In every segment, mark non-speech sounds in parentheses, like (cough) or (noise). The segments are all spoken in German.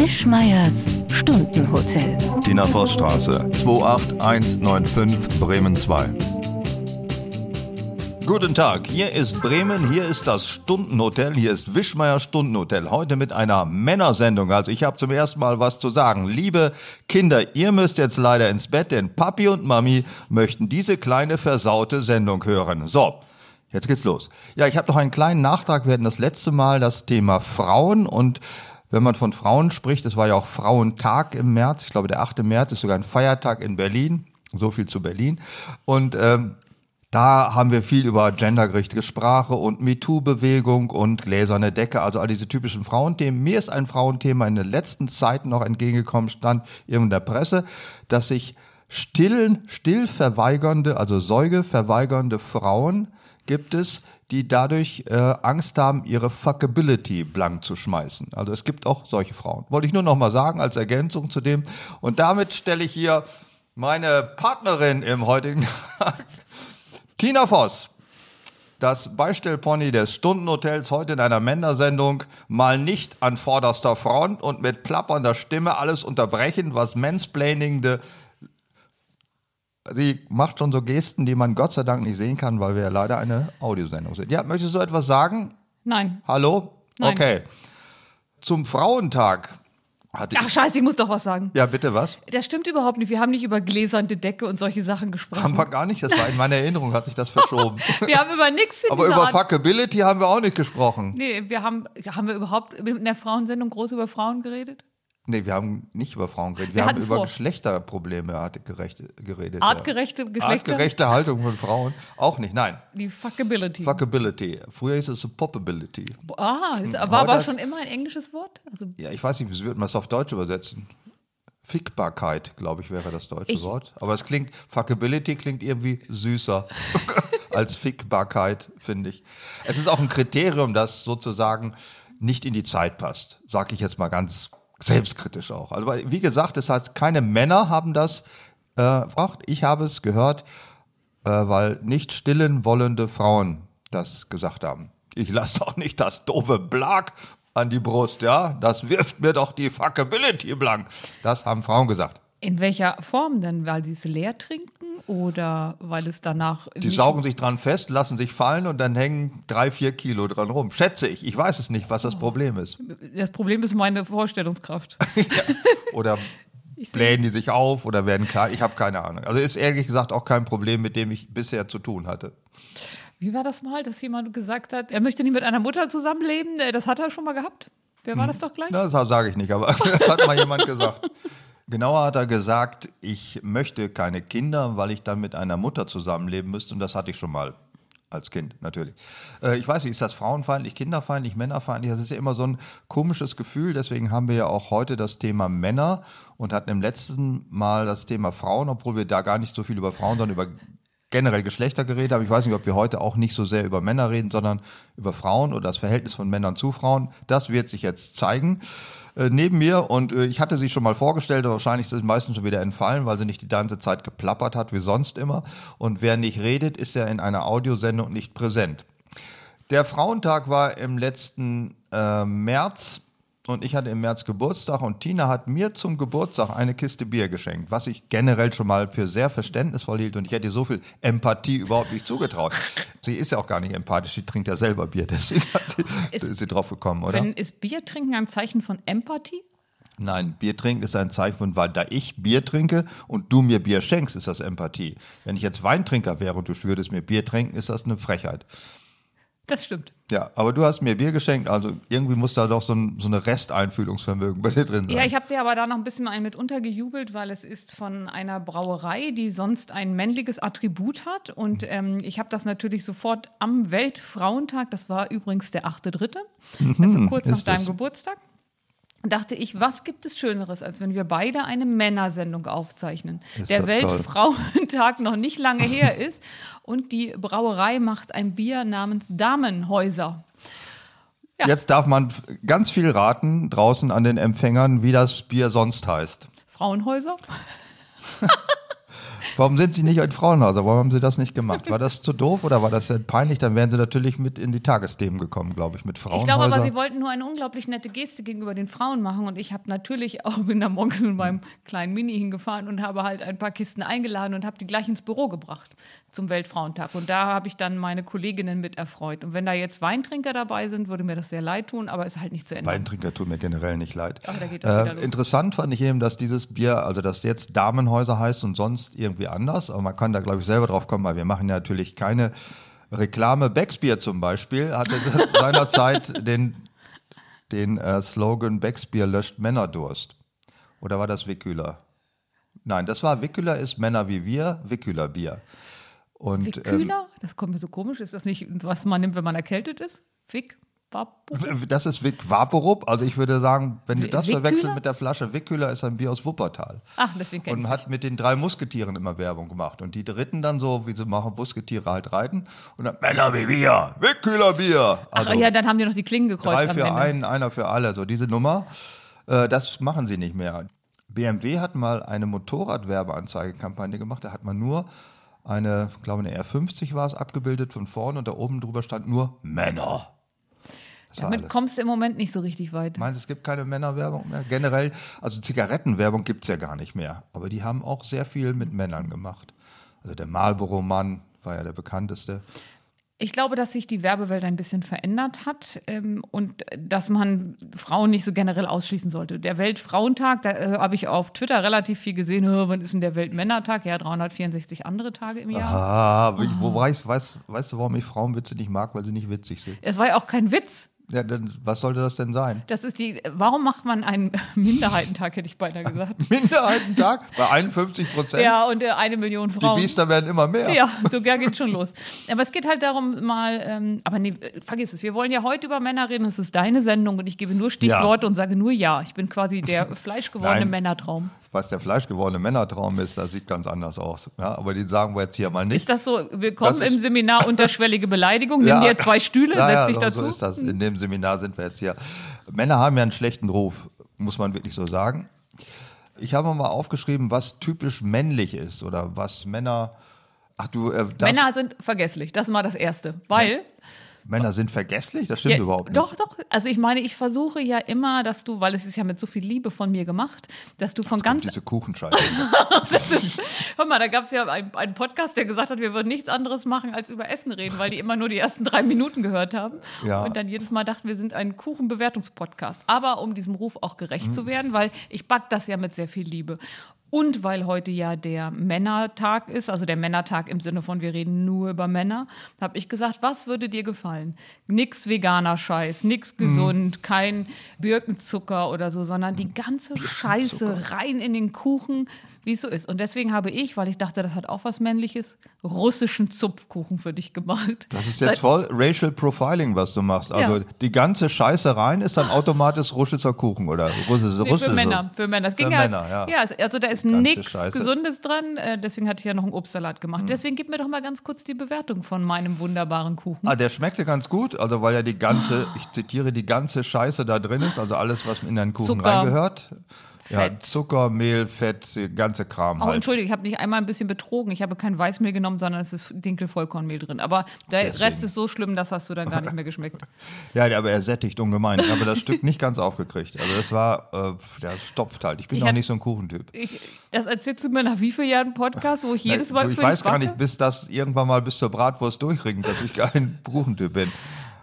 Wischmeiers Stundenhotel. Tina Vossstraße, 28195 Bremen 2. Guten Tag, hier ist Bremen, hier ist das Stundenhotel, hier ist Wischmeier Stundenhotel. Heute mit einer Männersendung. Also ich habe zum ersten Mal was zu sagen. Liebe Kinder, ihr müsst jetzt leider ins Bett, denn Papi und Mami möchten diese kleine versaute Sendung hören. So, jetzt geht's los. Ja, ich habe noch einen kleinen Nachtrag. Wir hatten das letzte Mal das Thema Frauen und wenn man von Frauen spricht, es war ja auch Frauentag im März, ich glaube der 8. März ist sogar ein Feiertag in Berlin, so viel zu Berlin. Und ähm, da haben wir viel über gendergerechte Sprache und MeToo-Bewegung und gläserne Decke, also all diese typischen Frauenthemen. Mir ist ein Frauenthema in den letzten Zeiten noch entgegengekommen, stand in der Presse, dass sich stillen, still verweigernde, also Säuge verweigernde Frauen gibt es, die dadurch äh, Angst haben, ihre Fuckability blank zu schmeißen. Also es gibt auch solche Frauen. Wollte ich nur noch mal sagen als Ergänzung zu dem. Und damit stelle ich hier meine Partnerin im heutigen Tag (laughs) Tina Voss, das Beistellpony des Stundenhotels heute in einer Männersendung mal nicht an vorderster Front und mit plappernder Stimme alles unterbrechen, was mansplainingde Sie macht schon so Gesten, die man Gott sei Dank nicht sehen kann, weil wir ja leider eine Audiosendung sind. Ja, möchtest du etwas sagen? Nein. Hallo? Nein. Okay. Zum Frauentag hatte Ach scheiße, ich muss doch was sagen. Ja, bitte was? Das stimmt überhaupt nicht. Wir haben nicht über gläsernde Decke und solche Sachen gesprochen. Haben wir gar nicht, das war in meiner Erinnerung, hat sich das verschoben. (laughs) wir haben über nichts Aber über Art- Fuckability haben wir auch nicht gesprochen. Nee, wir haben, haben wir überhaupt in der Frauensendung groß über Frauen geredet? Nee, wir haben nicht über Frauen geredet. Wir Wir haben über vor. Geschlechterprobleme artgerecht geredet. Artgerechte ja. Geschlechter? Artgerechte Haltung von Frauen. Auch nicht, nein. Die Fuckability. Fuckability. Früher hieß es Popability. ah, ist, Hm, war aber das- schon immer ein englisches Wort? Also, Ja, ich weiß nicht, wie würde man es auf Deutsch übersetzen? Fickbarkeit, glaube ich, wäre das deutsche Ich- Wort. Aber es klingt, Fuckability klingt irgendwie süßer (laughs) als Fickbarkeit, finde ich. Es ist auch ein Kriterium, das sozusagen nicht in die Zeit passt. Sag ich jetzt mal ganz selbstkritisch auch. Also, wie gesagt, das heißt, keine Männer haben das äh, gefragt. Ich habe es gehört, äh, weil nicht stillen wollende Frauen das gesagt haben. Ich lasse doch nicht das doofe Blag an die Brust, ja? Das wirft mir doch die Fuckability blank. Das haben Frauen gesagt. in welcher Form denn? Weil sie es leer trinken oder weil es danach. Die saugen sich dran fest, lassen sich fallen und dann hängen drei, vier Kilo dran rum. Schätze ich. Ich weiß es nicht, was das Problem ist. Das Problem ist meine Vorstellungskraft. (laughs) Oder blähen die sich auf oder werden klein. Ich habe keine Ahnung. Also ist ehrlich gesagt auch kein Problem, mit dem ich bisher zu tun hatte. Wie war das mal, dass jemand gesagt hat, er möchte nicht mit einer Mutter zusammenleben? Äh, Das hat er schon mal gehabt. Wer war das doch gleich? Das sage ich nicht, aber (laughs) das hat mal jemand gesagt. Genauer hat er gesagt, ich möchte keine Kinder, weil ich dann mit einer Mutter zusammenleben müsste. Und das hatte ich schon mal als Kind, natürlich. Äh, ich weiß nicht, ist das frauenfeindlich, kinderfeindlich, männerfeindlich? Das ist ja immer so ein komisches Gefühl. Deswegen haben wir ja auch heute das Thema Männer und hatten im letzten Mal das Thema Frauen, obwohl wir da gar nicht so viel über Frauen, sondern über generell Geschlechter geredet haben. Ich weiß nicht, ob wir heute auch nicht so sehr über Männer reden, sondern über Frauen oder das Verhältnis von Männern zu Frauen. Das wird sich jetzt zeigen. Äh, neben mir, und äh, ich hatte sie schon mal vorgestellt, aber wahrscheinlich ist sie meistens schon wieder entfallen, weil sie nicht die ganze Zeit geplappert hat, wie sonst immer. Und wer nicht redet, ist ja in einer Audiosendung nicht präsent. Der Frauentag war im letzten äh, März und ich hatte im März Geburtstag und Tina hat mir zum Geburtstag eine Kiste Bier geschenkt, was ich generell schon mal für sehr verständnisvoll hielt und ich hätte ihr so viel Empathie überhaupt nicht zugetraut. (laughs) Sie ist ja auch gar nicht empathisch, sie trinkt ja selber Bier, deswegen sie, Ist- ist sie drauf gekommen, oder? Wenn, ist Bier trinken ein Zeichen von Empathie? Nein, Bier trinken ist ein Zeichen von, weil da ich Bier trinke und du mir Bier schenkst, ist das Empathie. Wenn ich jetzt Weintrinker wäre und du würdest mir Bier trinken, ist das eine Frechheit. Das stimmt. Ja, aber du hast mir Bier geschenkt, also irgendwie muss da doch so, ein, so eine Resteinfühlungsvermögen bei dir drin sein. Ja, ich habe dir aber da noch ein bisschen ein mit untergejubelt, weil es ist von einer Brauerei, die sonst ein männliches Attribut hat. Und ähm, ich habe das natürlich sofort am Weltfrauentag, das war übrigens der 8.3., also kurz nach deinem. Geburtstag, dachte ich, was gibt es Schöneres, als wenn wir beide eine Männersendung aufzeichnen? Ist der Weltfrauentag (laughs) noch nicht lange her (laughs) ist und die Brauerei macht ein Bier namens Damenhäuser. Ja. Jetzt darf man ganz viel raten draußen an den Empfängern, wie das Bier sonst heißt. Frauenhäuser? (laughs) Warum sind Sie nicht in Frauenhaus? Warum haben Sie das nicht gemacht? War das zu doof oder war das sehr peinlich? Dann wären Sie natürlich mit in die Tagesthemen gekommen, glaube ich, mit Frauenhäusern. Ich glaube aber, sie wollten nur eine unglaublich nette Geste gegenüber den Frauen machen und ich habe natürlich auch bin da morgens mit meinem kleinen Mini hingefahren und habe halt ein paar Kisten eingeladen und habe die gleich ins Büro gebracht zum Weltfrauentag und da habe ich dann meine Kolleginnen mit erfreut und wenn da jetzt Weintrinker dabei sind, würde mir das sehr leid tun, aber ist halt nicht zu Ende. Weintrinker tut mir generell nicht leid. Das wieder Äh, interessant fand ich eben, dass dieses Bier, also dass jetzt Damenhäuser heißt und sonst irgendwie anders, aber man kann da glaube ich selber drauf kommen, weil wir machen ja natürlich keine Reklame. Becksbier zum Beispiel hatte (laughs) seinerzeit den, den äh, Slogan Becksbier löscht Männerdurst. Oder war das Wickhüler? Nein, das war Wickhüler ist Männer wie wir, Wickhüler Bier. Und ähm, Wickkühler? das kommt mir so komisch. Ist das nicht, was man nimmt, wenn man erkältet ist? Wick? Vapo? W- Das ist Vic Vaporup. Also ich würde sagen, wenn du das Wickkühler? verwechselst mit der Flasche, Wickkühler ist ein Bier aus Wuppertal. Ach, deswegen kenn Und hat mit den drei Musketieren immer Werbung gemacht. Und die dritten dann so, wie sie machen, Musketiere halt reiten. Und dann Männer wie wir, Wickkühler Bier. Ach Also ja, dann haben die noch die Klingen gekreuzt drei für einen, einer für alle. So diese Nummer. Äh, das machen sie nicht mehr. BMW hat mal eine Motorradwerbeanzeigekampagne gemacht. Da hat man nur eine, ich glaube eine R50 war es, abgebildet von vorne und da oben drüber stand nur Männer. Das Damit kommst du im Moment nicht so richtig weit. Meinst du, es gibt keine Männerwerbung mehr? Generell, also Zigarettenwerbung gibt es ja gar nicht mehr. Aber die haben auch sehr viel mit Männern gemacht. Also der Marlboro-Mann war ja der bekannteste. Ich glaube, dass sich die Werbewelt ein bisschen verändert hat ähm, und dass man Frauen nicht so generell ausschließen sollte. Der Weltfrauentag, da äh, habe ich auf Twitter relativ viel gesehen. "Hö, Wann ist denn der Weltmännertag? Ja, 364 andere Tage im Jahr. Ah, wie- wo weiß, weiß, weißt du, warum ich Frauenwitze nicht mag? Weil sie nicht witzig sind. Es war ja auch kein Witz. Ja, dann, was sollte das denn sein? Das ist die. Warum macht man einen (laughs) Minderheitentag, hätte ich beinahe gesagt. (laughs) Minderheitentag bei 51 Prozent. ja, und äh, eine Million Die Frauen. Biester werden immer mehr. Ja, sogar geht schon los. Aber es geht halt darum, mal, ähm, aber nee, vergiss es, wir wollen ja heute über Männer reden, es ist deine Sendung und ich gebe nur Stichworte und sage nur ja. Ich bin quasi (laughs) der fleischgewordene. Männertraum. Was der fleischgewordene Männertraum ist, das sieht ganz anders aus. Ja, aber den sagen wir jetzt hier mal nicht. Ist das so, willkommen Das im Seminar unterschwellige Beleidigung, nimm dir zwei Stühle, ja, setz ja, dich so, dazu. So ist das. In dem Seminar sind wir jetzt hier. Männer haben ja einen schlechten Ruf, muss man wirklich so sagen. Ich habe mal aufgeschrieben, was typisch männlich ist oder was Männer. Ach du, äh, Männer sind vergesslich, das ist mal das Erste. Weil, Männer sind vergesslich? Das stimmt ja, überhaupt nicht. doch, doch, also ich meine, ich versuche ja immer, dass du, weil es ist ja mit so viel Liebe von mir gemacht, dass du von ganz Diese Kuchenscheiße. (laughs) Hör mal, da gab es ja einen, einen Podcast, der gesagt hat, wir würden nichts anderes machen, als über Essen reden, weil die immer nur die ersten drei Minuten gehört haben. Ja. Und dann jedes Mal dachten, wir sind ein Kuchenbewertungspodcast. Aber um diesem Ruf auch gerecht zu werden, weil ich back das ja mit sehr viel Liebe. Und weil heute ja der Männertag ist, also der Männertag im Sinne von, wir reden nur über Männer, habe ich gesagt, was würde dir gefallen? Nix veganer Scheiß, nix gesund, kein Birkenzucker oder so, sondern die ganze Scheiße rein in den Kuchen, wie es so ist. Und deswegen habe ich, weil ich dachte, das hat auch was Männliches, russischen Zupfkuchen für dich gemacht. Das ist jetzt voll Racial Profiling, was du machst. Also Ja. die ganze Scheiße rein ist dann automatisch russischer Kuchen oder russische, Nee, für Männer, für Männer. Das ging Für ja, Männer, ja. also da ist nichts. Mhm. Gesundes dran. Äh, deswegen hatte ich ja noch einen Obstsalat gemacht. Deswegen gib mir doch mal ganz kurz die Bewertung von meinem wunderbaren Kuchen. Ah, der schmeckte ganz gut, also weil ja die ganze, ich zitiere, die ganze Scheiße da drin ist, also alles, was in den Kuchen Zucker, reingehört. Ja, Fett. Zucker, Mehl, Fett, ganze Kram Oh, halt. Entschuldige, ich habe nicht einmal ein bisschen betrogen. Ich habe kein Weißmehl genommen, sondern es ist Dinkelvollkornmehl drin. Aber der Deswegen. Rest ist so schlimm, das hast du dann gar nicht mehr geschmeckt. (laughs) Ja, aber er sättigt ungemein. Ich habe das Stück nicht ganz aufgekriegt. Also das war, äh, der stopft halt. Ich bin Ich auch hab- nicht so ein Kuchentyp. Ich, das erzählst du mir nach wie vielen Jahren Podcast, wo ich jedes Mal du, ich weiß gar nicht, bis das irgendwann mal bis zur Bratwurst durchringt, dass ich kein (laughs) Kuchentyp bin.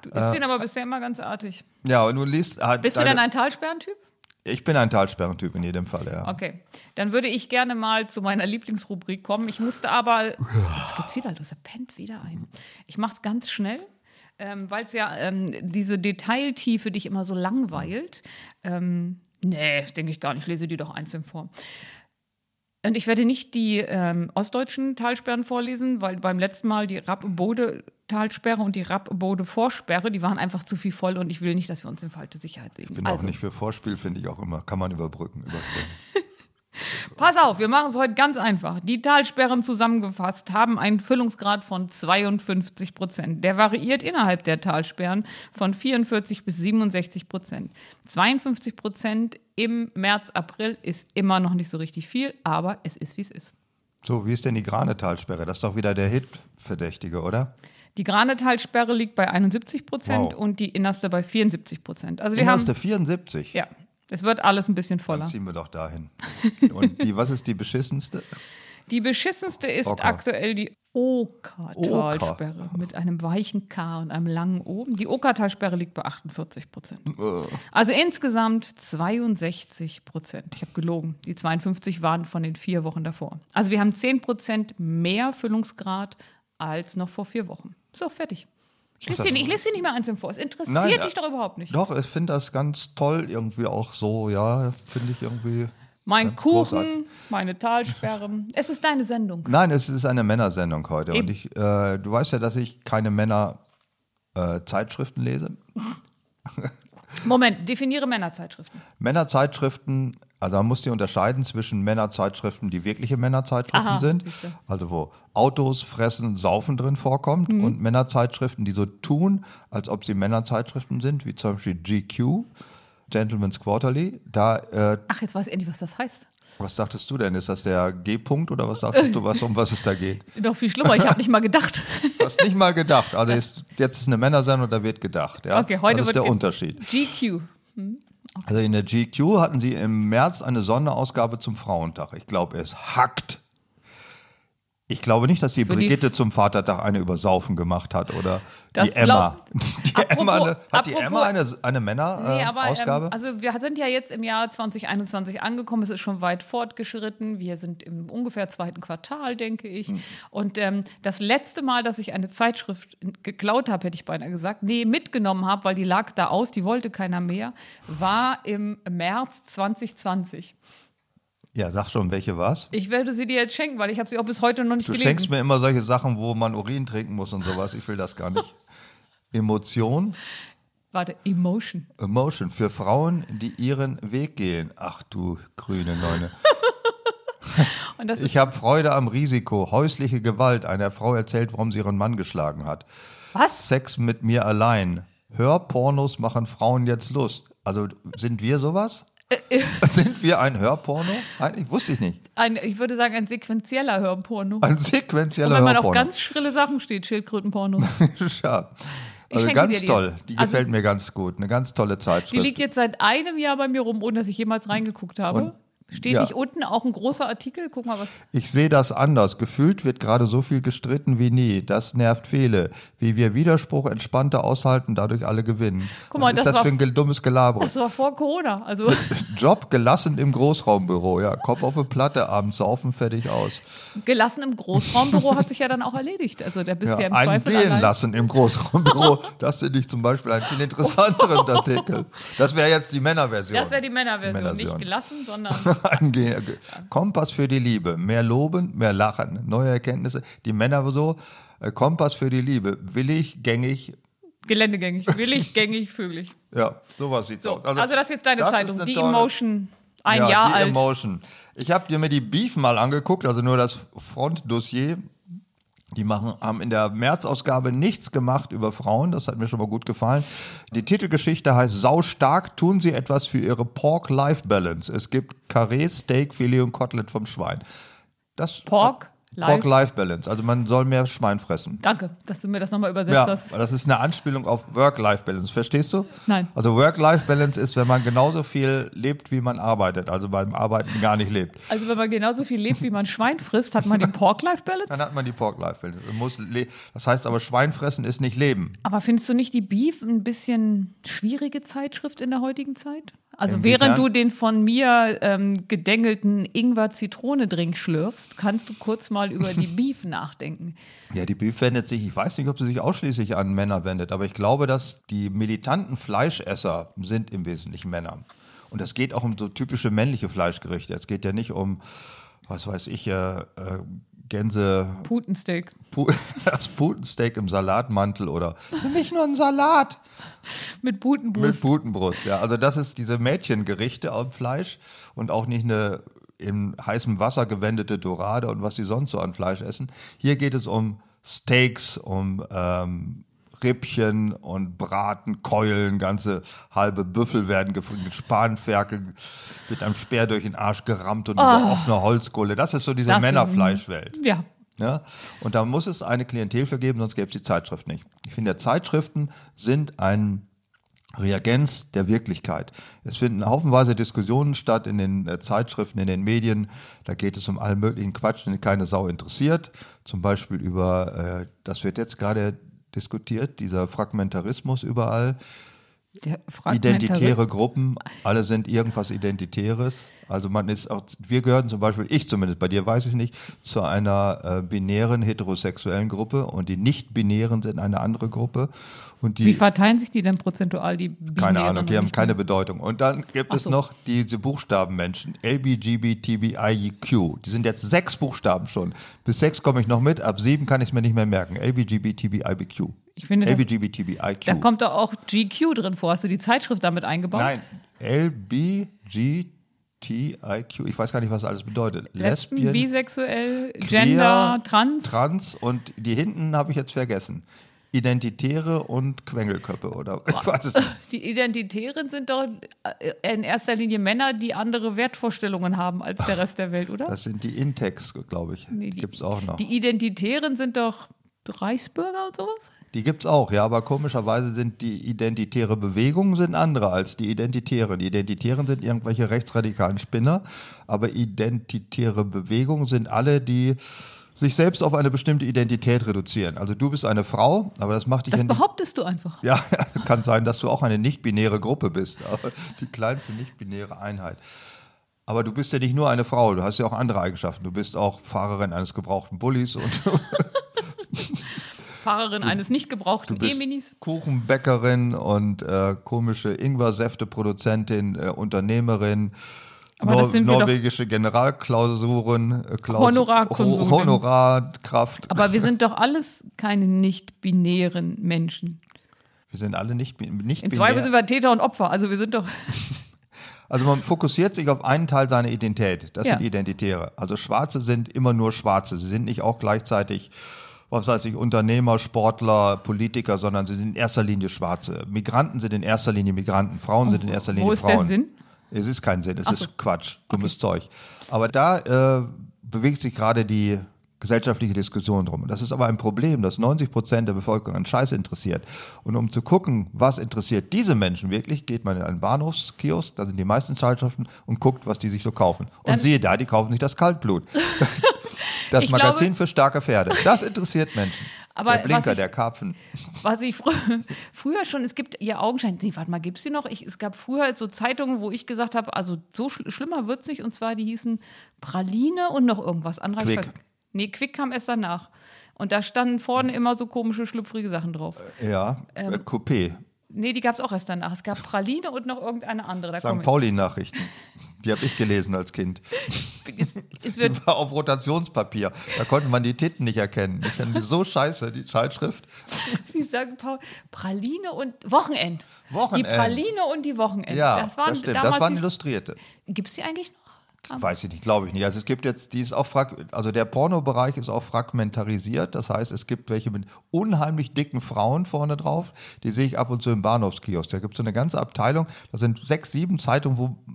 Du isst den aber bisher immer ganz artig. Ja, und du liest halt. Bist du denn ein Talsperrentyp? Ich bin ein Talsperrentyp in jedem Fall, ja. Okay, dann würde ich gerne mal zu meiner Lieblingsrubrik kommen. Ich musste aber, (laughs) jetzt geht's wieder los, er pennt wieder ein. Ich mache es ganz schnell, ähm, weil es ja ähm, diese Detailtiefe dich immer so langweilt. Ähm, nee, denke ich gar nicht, ich lese die doch einzeln vor. Und ich werde nicht die ähm, ostdeutschen Talsperren vorlesen, weil beim letzten Mal die Rapp-Bode-Talsperre und die Rapp-Bode-Vorsperre, die waren einfach zu viel voll und ich will nicht, dass wir uns in falsche Sicherheit legen. Ich bin auch nicht für Vorspiel, finde ich auch immer. Kann man überbrücken, überspringen. (laughs) Pass auf, wir machen es heute ganz einfach. Die Talsperren zusammengefasst haben einen Füllungsgrad von 52 Prozent. Der variiert innerhalb der Talsperren von 44 bis 67 Prozent. 52 Prozent im März, April ist immer noch nicht so richtig viel, aber es ist, wie es ist. So, wie ist denn die Granetalsperre? Das ist doch wieder der Hit-Verdächtige, oder? Die Granetalsperre liegt bei 71 Prozent Wow. und die innerste bei 74 Prozent. Also wir hast haben, du 74. ja, es wird alles ein bisschen voller. Dann ziehen wir doch dahin. Und die, was ist die beschissenste? Die beschissenste ist Oker. aktuell die Okertalsperre mit einem weichen K und einem langen O. Die Okertalsperre liegt bei 48 Prozent. Also insgesamt 62 Prozent. Ich habe gelogen. Die 52 waren von den vier Wochen davor. Also wir haben 10 Prozent mehr Füllungsgrad als noch vor vier Wochen. So, fertig. Ich lese nicht, ich lese nicht mehr einzeln vor. Es interessiert Nein, dich äh, doch überhaupt nicht. Doch, ich finde das ganz toll, irgendwie auch so, ja, finde ich irgendwie. Mein Kuchen, großartig. meine Talsperre. (laughs) Es ist deine Sendung. Nein, es ist eine Männersendung heute. Eben. Und ich, äh, du weißt ja, dass ich keine Männer-Zeitschriften lese. (laughs) Moment, definiere Männerzeitschriften. Männerzeitschriften, also man muss die unterscheiden zwischen Männerzeitschriften, die wirkliche Männerzeitschriften Aha, sind, siehste. also wo Autos, Fressen, Saufen drin vorkommt Mhm. und Männerzeitschriften, die so tun, als ob sie Männerzeitschriften sind, wie zum Beispiel GQ, Gentleman's Quarterly. Da, äh, Ach, jetzt weiß ich endlich, was das heißt. was dachtest du denn? Ist das der G-Punkt oder was dachtest du, was, um was es da geht? (laughs) Noch viel schlimmer, ich habe nicht mal gedacht. Hast nicht mal gedacht. Also ist, jetzt ist eine Männersendung, da wird gedacht. Ja? Okay, heute das ist wird der Unterschied. GQ. Also in der GQ hatten sie im März eine Sonderausgabe zum Frauentag. Ich glaube, es hackt. Ich glaube nicht, dass die Für die Brigitte zum Vatertag eine über Saufen gemacht hat oder Das (laughs) die Emma. Die Apropos- Emma eine, hat die apropos- Emma eine, eine Nee, aber Männer-Ausgabe? ähm, also wir sind ja jetzt im Jahr 2021 angekommen. Es ist schon weit fortgeschritten. Wir sind im ungefähr zweiten Quartal, denke ich. Hm. Und ähm, das letzte Mal, dass ich eine Zeitschrift geklaut habe, hätte ich beinahe gesagt, nee, mitgenommen habe, weil die lag da aus, die wollte keiner mehr, war im März 2020. ja, sag schon, welche war's? Ich werde sie dir jetzt schenken, weil ich habe sie auch bis heute noch nicht Du gelesen. schenkst mir immer solche Sachen, wo man Urin trinken muss und sowas. Ich will das gar nicht. Emotion, Warte, Emotion. Emotion für Frauen, die ihren Weg gehen. Ach du grüne Neune. (laughs) Ich habe Freude am Risiko. Häusliche Gewalt. Eine Frau erzählt, warum sie ihren Mann geschlagen hat. was? Sex mit mir allein. Hörpornos machen Frauen jetzt Lust. Also sind wir sowas? (laughs) Sind wir ein Hörporno? Eigentlich wusste ich nicht. Ein, ich würde sagen, ein sequenzieller Hörporno. Ein Und sequenzieller wenn man auf Hörporno. ganz schrille Sachen steht, Schildkrötenporno. (laughs) ja. Also ganz die toll. Die Also- gefällt mir ganz gut. Eine ganz tolle Die Zeitschrift. liegt jetzt seit einem Jahr bei mir rum, ohne dass ich jemals reingeguckt habe. Und- Steht ja. nicht unten auch ein großer Artikel? Guck mal, was. Ich sehe das anders. Gefühlt wird gerade so viel gestritten wie nie. Das nervt viele. Wie wir Widerspruch entspannter aushalten, dadurch alle gewinnen. Guck mal, Was ist das das war- für ein dummes Gelaber? Das war vor Corona. Also, (laughs) Job gelassen im Großraumbüro. Ja, Kopf auf eine Platte, abends saufen, fertig aus. Gelassen im Großraumbüro hat sich ja dann auch erledigt. Also, da bist ja, Ja, im einen Zweifel gehen allein. lassen im Großraumbüro. Das finde ich zum Beispiel einen viel interessanteren (laughs) Artikel. Das wäre jetzt die Männerversion. Das wäre die Männerversion. Männerversion. Nicht gelassen, sondern (laughs) Ge- Kompass für die Liebe. Mehr loben, mehr lachen. Neue Erkenntnisse. Die Männer so. äh, Kompass für die Liebe. Willig, gängig. geländegängig. Willig, gängig, vögelig. Ja, sowas sieht's So, aus. also, das ist jetzt deine Zeitung. Die tolle- Emotion. Ein ja, Jahr die alt. Emotion. Ich habe dir mir die Beef mal angeguckt, also nur das Frontdossier. Die machen, haben in der März-Ausgabe nichts gemacht über Frauen, das hat mir schon mal gut gefallen. Die Titelgeschichte heißt Saustark, tun sie etwas für ihre Pork-Life-Balance. Es gibt Karree, Steak, Filet und Kotelett vom Schwein. Das Pork, Life- Pork-Life-Balance, also man soll mehr Schwein fressen. Danke, dass du mir das nochmal übersetzt Ja, hast. das ist eine Anspielung auf Work-Life-Balance, verstehst du? Nein. Also Work-Life-Balance ist, wenn man genauso viel lebt, wie man arbeitet, also beim Arbeiten gar nicht lebt. Also, wenn man genauso viel lebt, wie man Schwein frisst, hat man den Pork-Life-Balance? Dann hat man die Pork-Life-Balance. Das heißt aber, Schwein fressen ist nicht Leben. Aber findest du nicht die Beef ein bisschen schwierige Zeitschrift in der heutigen Zeit? Also Inwiefern? während du den von mir ähm, gedengelten Ingwer-Zitrone-Drink schlürfst, kannst du kurz mal über die Beef nachdenken. (laughs) Ja, die Beef wendet sich, ich weiß nicht, ob sie sich ausschließlich an Männer wendet, aber ich glaube, dass die militanten Fleischesser sind im Wesentlichen Männer. Und es geht auch um so typische männliche Fleischgerichte. Es geht ja nicht um, was weiß ich, äh, äh, Gänse, Putensteak. Pu (laughs) das Putensteak im Salatmantel oder für mich nur ein Salat. (laughs) Mit Putenbrust. Mit Putenbrust, ja. Also das ist diese Mädchengerichte am Fleisch und auch nicht eine in heißem Wasser gewendete Dorade und was sie sonst so an Fleisch essen. Hier geht es um Steaks, um ähm, Rippchen und Braten, Keulen, ganze halbe Büffel werden gefüllt, Spanferkel mit einem Speer durch den Arsch gerammt und über offene Holzkohle. Das ist so diese Das- Männerfleischwelt. Ja. Ja? Und da muss es eine Klientel für geben, sonst gäbe es die Zeitschrift nicht. Ich finde, Zeitschriften sind ein Reagenz der Wirklichkeit. Es finden haufenweise Diskussionen statt in den äh, Zeitschriften, in den Medien. Da geht es um allen möglichen Quatsch, den keine Sau interessiert. Zum Beispiel über, äh, das wird jetzt gerade diskutiert, dieser Fragmentarismus überall. Identitäre Gruppen, alle sind irgendwas Identitäres. Also man ist auch, wir gehören zum Beispiel, ich zumindest, bei dir weiß ich nicht, zu einer äh, binären heterosexuellen Gruppe und die nicht-binären sind eine andere Gruppe. Und die, Wie verteilen sich die denn prozentual, die keine Ahnung, die haben keine Bedeutung. Und dann gibt Ach es so. noch diese Buchstabenmenschen, LBGBTBIQ. Die sind jetzt sechs Buchstaben schon. Bis sechs komme ich noch mit, ab sieben kann ich es mir nicht mehr merken. LBGBTBIQ. Ich finde, LBGBTBIQ. Da kommt doch auch GQ drin vor. Hast du die Zeitschrift damit eingebaut? Nein, LBGTIQ. Ich weiß gar nicht, was das alles bedeutet. Lesben, bisexuell, queer, Gender, Trans. Trans und die hinten habe ich jetzt vergessen. Identitäre und Quengelköppe oder (laughs) ich weiß es nicht. Die Identitären sind doch äh, in erster Linie Männer, die andere Wertvorstellungen haben als der Rest der Welt, oder? Das sind die Intex, glaube ich. Nee, die gibt es auch noch. Die Identitären sind doch Reichsbürger und sowas? Die gibt es auch, ja, aber komischerweise sind die identitäre Bewegungen sind andere als die Identitären. Die Identitären sind irgendwelche rechtsradikalen Spinner, aber identitäre Bewegungen sind alle, die sich selbst auf eine bestimmte Identität reduzieren. Also du bist eine Frau, aber das macht dich Das behauptest du einfach. Ja, (laughs) kann sein, dass du auch eine nicht-binäre Gruppe bist, aber die kleinste nicht-binäre Einheit. Aber du bist ja nicht nur eine Frau, du hast ja auch andere Eigenschaften. Du bist auch Fahrerin eines gebrauchten Bullis und (laughs) (laughs) Fahrerin eines nicht gebrauchten du E-Minis. Kuchenbäckerin und äh, komische Ingwersäfte-Produzentin, äh, Unternehmerin, Aber doch- norwegische Generalklausuren, äh, Klaus- Honorarkonsulin. Ho Honorarkraft. Aber wir sind doch alles keine nicht-binären Menschen. Wir sind alle nicht, nicht Im binär. Zweifel sind wir Täter und Opfer. Also wir sind doch. (laughs) Also man fokussiert sich auf einen Teil seiner Identität. Das Ja. sind Identitäre. Also Schwarze sind immer nur Schwarze. Sie sind nicht auch gleichzeitig, was weiß ich, Unternehmer, Sportler, Politiker, sondern sie sind in erster Linie Schwarze. Migranten sind in erster Linie Migranten. Frauen sind in erster Linie Wo ist Frauen. der Sinn? Es ist kein Sinn, es so. ist Quatsch, dummes Zeug. Aber da äh, bewegt sich gerade die gesellschaftliche Diskussion drum. Und das ist aber ein Problem, dass 90 Prozent der Bevölkerung an Scheiß interessiert. Und um zu gucken, was interessiert diese Menschen wirklich, geht man in einen Bahnhofskiosk, da sind die meisten Zeitschriften und guckt, was die sich so kaufen. Und Dann- siehe da, die kaufen sich das Kaltblut. (laughs) das Ich Magazin glaube- für starke Pferde. Das interessiert Menschen. (laughs) Aber der Blinker, ich- der Karpfen. Was ich frü (laughs) früher schon, es gibt ja Augenschein. Nee, warte mal, gibt es die noch? Ich, es gab früher so Zeitungen, wo ich gesagt habe, also so schl schlimmer wird es nicht. Und zwar, die hießen Praline und noch irgendwas. Andere Quick. Nee, Quick kam erst danach. Und da standen vorne immer so komische, schlüpfrige Sachen drauf. Ja, Ähm, äh, Coupé. Nee, die gab es auch erst danach. Es gab Praline und noch irgendeine andere. Da St. Pauli-Nachrichten. Die habe ich gelesen als Kind. (laughs) es, es wird war auf Rotationspapier. Da konnte man die Titten nicht erkennen. Ich fand die so scheiße, die Zeitschrift. (laughs) Die sagen Paul, Praline und Wochenend. Wochenend. Die Praline und die Wochenend. Ja, das waren das stimmt. Das waren die- Illustrierte. Gibt es die eigentlich noch? Weiß ich nicht, glaube ich nicht. Also es gibt jetzt, die ist auch frag also der Pornobereich ist auch fragmentarisiert. Das heißt, es gibt welche mit unheimlich dicken Frauen vorne drauf. Die sehe ich ab und zu im Bahnhofskiosk. Da gibt es so eine ganze Abteilung. Da sind sechs, sieben Zeitungen, wo Sind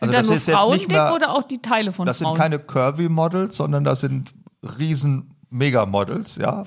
Also da das nur Frauen dick mehr- oder auch die Teile von Das Frauen? sind keine Curvy-Models, sondern das sind riesen Megamodels, ja.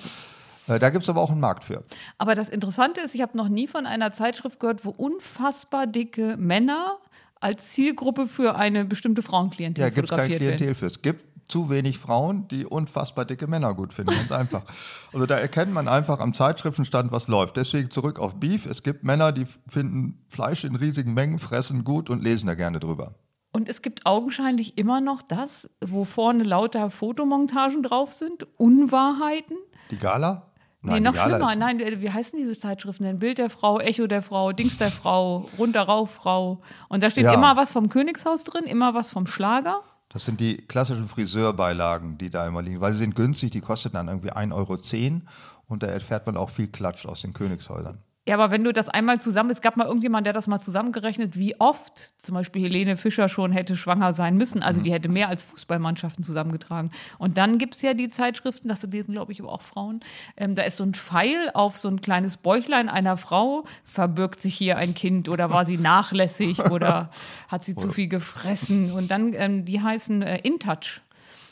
Äh, Da gibt es aber auch einen Markt für. Aber das Interessante ist, ich habe noch nie von einer Zeitschrift gehört, wo unfassbar dicke Männer als Zielgruppe für eine bestimmte Frauenklientel Ja, gibt es kein werden. Klientel für. Es gibt zu wenig Frauen, die unfassbar dicke Männer gut finden. Ganz einfach. Also da erkennt man einfach am Zeitschriftenstand, was läuft. Deswegen zurück auf Beef. Es gibt Männer, die finden Fleisch in riesigen Mengen, fressen gut und lesen da gerne drüber. Und es gibt augenscheinlich immer noch das, wo vorne lauter Fotomontagen drauf sind, Unwahrheiten. Die Gala? Nee, die noch schlimmer. ist- Nein, wie heißen diese Zeitschriften denn? Bild der Frau, Echo der Frau, Dings der Frau, runter rauf Frau. Und da steht Ja. immer was vom Königshaus drin, immer was vom Schlager. Das sind die klassischen Friseurbeilagen, die da immer liegen, weil sie sind günstig, die kosten dann irgendwie 1,10 Euro und da erfährt man auch viel Klatsch aus den Königshäusern. Ja, aber wenn du das einmal zusammen, es gab mal irgendjemand, der das mal zusammengerechnet, wie oft zum Beispiel Helene Fischer schon hätte schwanger sein müssen. Also die hätte mehr als Fußballmannschaften zusammengetragen. Und dann gibt es ja die Zeitschriften, das lesen, glaube ich, aber auch Frauen. Ähm, da ist so ein Pfeil auf so ein kleines Bäuchlein einer Frau. Verbirgt sich hier ein Kind oder war sie nachlässig oder (laughs) hat sie zu viel gefressen? Und dann, ähm, die heißen äh, In Touch.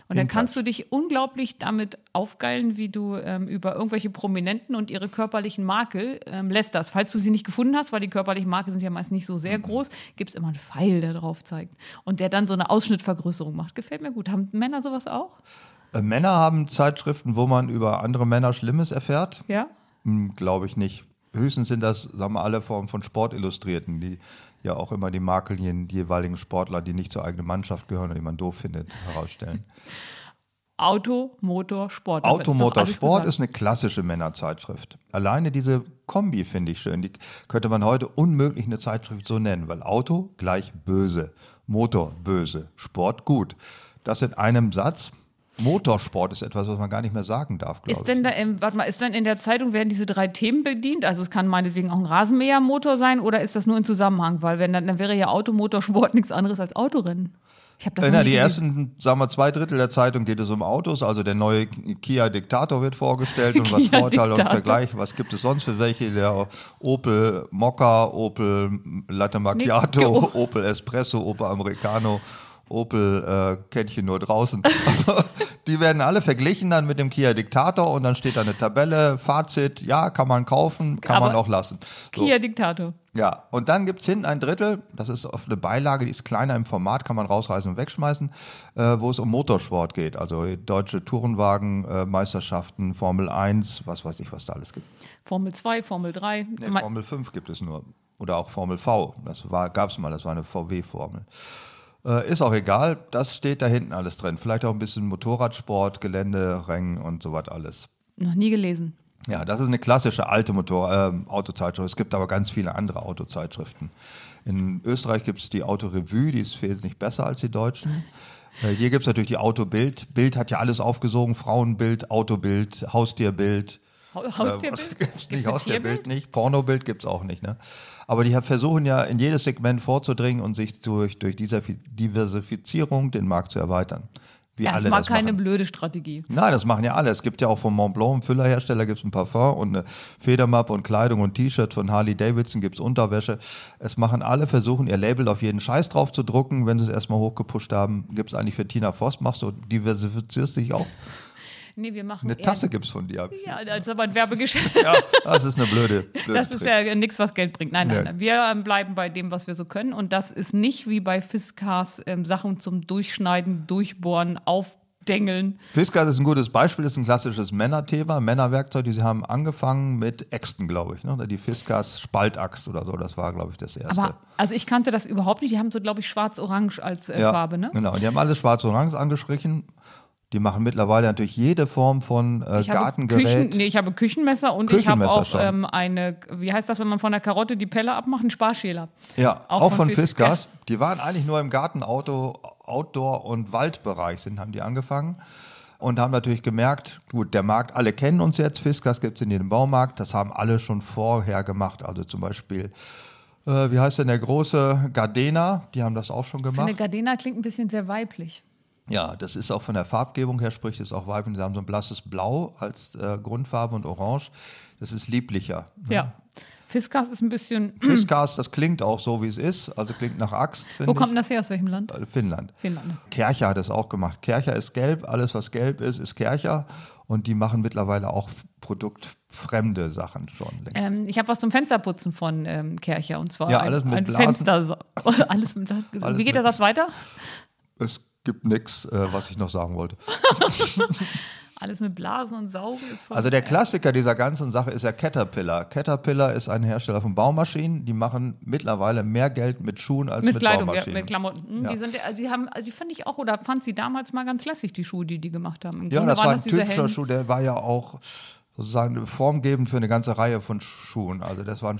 Und dann kannst du dich unglaublich damit aufgeilen, wie du ähm, über irgendwelche Prominenten und ihre körperlichen Makel ähm, lästerst. Falls du sie nicht gefunden hast, weil die körperlichen Makel sind ja meist nicht so sehr groß, gibt es immer einen Pfeil, der drauf zeigt. Und der dann so eine Ausschnittvergrößerung macht. Gefällt mir gut. Haben Männer sowas auch? Äh, Männer haben Zeitschriften, wo man über andere Männer Schlimmes erfährt. Ja? Hm, Glaube ich nicht. Höchstens sind das, sagen wir, alle Formen von Sportillustrierten, die ja auch immer die Makel den jeweiligen Sportler, die nicht zur eigenen Mannschaft gehören und die man doof findet, herausstellen. Auto, Motor, Sport. Automotor alles Sport gesagt. ist eine klassische Männerzeitschrift. Alleine diese Kombi finde ich schön. Die könnte man heute unmöglich eine Zeitschrift so nennen, weil Auto gleich böse, Motor böse, Sport gut. Das in einem Satz. Motorsport ist etwas, was man gar nicht mehr sagen darf, glaube Ist denn ich. da, ähm, warte mal, ist dann in der Zeitung, werden diese drei Themen bedient? Also es kann meinetwegen auch ein Rasenmähermotor sein oder ist das nur in Zusammenhang? Weil wenn dann, dann wäre ja Automotorsport (laughs) nichts anderes als Autorennen. Ich habe das Äh, na, die ersten, sagen wir, zwei Drittel der Zeitung geht es um Autos. Also der neue Kia Dictator wird vorgestellt und (laughs) was Kia Vorteil und. Vergleich. Was gibt es sonst für welche? Der Opel Mokka, Opel Latte Macchiato, Nico. (laughs) Opel Espresso, Opel Americano, Opel äh, ich nur draußen. Also die werden alle verglichen dann mit dem Kia Dictator und dann steht da eine Tabelle, Fazit, ja, kann man kaufen, kann man Aber auch lassen. So. Kia Diktator. Ja, und dann gibt es hinten ein Drittel, das ist auf eine Beilage, die ist kleiner im Format, kann man rausreißen und wegschmeißen, äh, wo es um Motorsport geht. Also deutsche Tourenwagen-Meisterschaften, Formel 1, was weiß ich, was da alles gibt. Formel 2, Formel 3. Nee, Formel 5 gibt es nur. Oder auch Formel V, das gab es mal, das war eine VW-Formel. Äh, ist auch egal, das steht da hinten alles drin. Vielleicht auch ein bisschen Motorradsport, Gelände, Rängen und so was alles. Noch nie gelesen. Ja, das ist eine klassische alte Motor ähm, Autozeitschrift. Es gibt aber ganz viele andere Autozeitschriften. In Österreich gibt es die Autorevue, die ist wesentlich besser als die deutschen. Äh, hier gibt es natürlich die Autobild. Bild hat ja alles aufgesogen: Frauenbild, Autobild, Haustierbild. Ha- Äh, Haustierbild? (laughs) gibt's nicht, Haustierbild nicht, Pornobild gibt's auch nicht. Ne? Aber die versuchen ja in jedes Segment vorzudringen und sich durch, durch diese Diversifizierung den Markt zu erweitern. Wie alle Erstmal das keine machen. blöde Strategie. Nein, das machen ja alle. Es gibt ja auch von Montblanc, einen Füllerhersteller, gibt es ein Parfum und eine Federmappe und Kleidung und T-Shirt. Von Harley Davidson gibt es Unterwäsche. Es machen alle, versuchen ihr Label auf jeden Scheiß drauf zu drucken. Wenn sie es erstmal hochgepusht haben, gibt es eigentlich für Tina Voss. Machst du, diversifizierst dich auch. Nee, wir machen Eine Tasse gibt es von dir. Ja, als aber ein Werbegeschäft. Ja, das ist eine blöde, (laughs) blöde Das ist Trick. ja nichts, was Geld bringt. Nein, nein, nein. Wir ähm, bleiben bei dem, was wir so können. Und das ist nicht wie bei Fiskars ähm, Sachen zum Durchschneiden, Durchbohren, Aufdengeln. Fiskars ist ein gutes Beispiel, ist ein klassisches Männerthema, Männerwerkzeug. Die haben angefangen mit Äxten, glaube ich. Ne? Die Fiskars Spaltaxt oder so, das war, glaube ich, das erste. Aber also ich kannte das überhaupt nicht. Die haben so, glaube ich, schwarz-orange als äh, ja, Farbe, ne? Genau, die haben alles schwarz-orange angestrichen. Die machen mittlerweile natürlich jede Form von äh, Ich habe, Gartengerät. Küchen, nee, ich habe Küchenmesser und ich habe auch ähm, eine, wie heißt das, wenn man von der Karotte die Pelle abmacht? Ein Sparschäler. Ja, Auch auch, von von, Fis- Fiskars. Die waren eigentlich nur im Garten, Auto, Outdoor- und Waldbereich sind, haben die angefangen. Und haben natürlich gemerkt, gut, der Markt, alle kennen uns jetzt, Fiskars gibt es in jedem Baumarkt, das haben alle schon vorher gemacht. Also zum Beispiel, äh, wie heißt denn der große Gardena, die haben das auch schon Eine gemacht. Gardena klingt ein bisschen sehr weiblich. Ja, das ist auch von der Farbgebung her, spricht es auch weiblich. Sie haben so ein blasses Blau als äh, Grundfarbe und Orange. Das ist lieblicher. ne? Ja. Fiskars ist ein bisschen. (clears throat) Fiskars, das klingt auch so, wie es ist. Also klingt nach Axt, Wo ich. kommt denn das her? Aus welchem Land? Äh, Finnland. Finnland. ne? Kercher hat es auch gemacht. Kercher ist gelb, alles was gelb ist, ist Kercher. Und die machen mittlerweile auch produktfremde Sachen schon längst. Ähm, ich habe was zum Fensterputzen von ähm, Kercher und zwar Ja, ein, alles mit ein Blasen. Fenster. (laughs) alles mit, wie geht der Satz weiter? es gibt nichts, äh, was ich noch sagen wollte. (laughs) Alles mit Blasen und Saugen ist voll. Also der Klassiker dieser ganzen Sache ist ja Caterpillar. Caterpillar ist ein Hersteller von Baumaschinen. Die machen mittlerweile mehr Geld mit Schuhen als mit, mit Kleidung, ja, Baumaschinen. mit Klamotten. Hm, Ja. Die, sind, äh, die, haben, also die fand ich auch, oder fand sie damals mal ganz lässig, die Schuhe, die die gemacht haben. Im Ja, Grunde das war ein typischer Schuh, der war ja auch sozusagen formgebend für eine ganze Reihe von Schuhen. Also das war ein,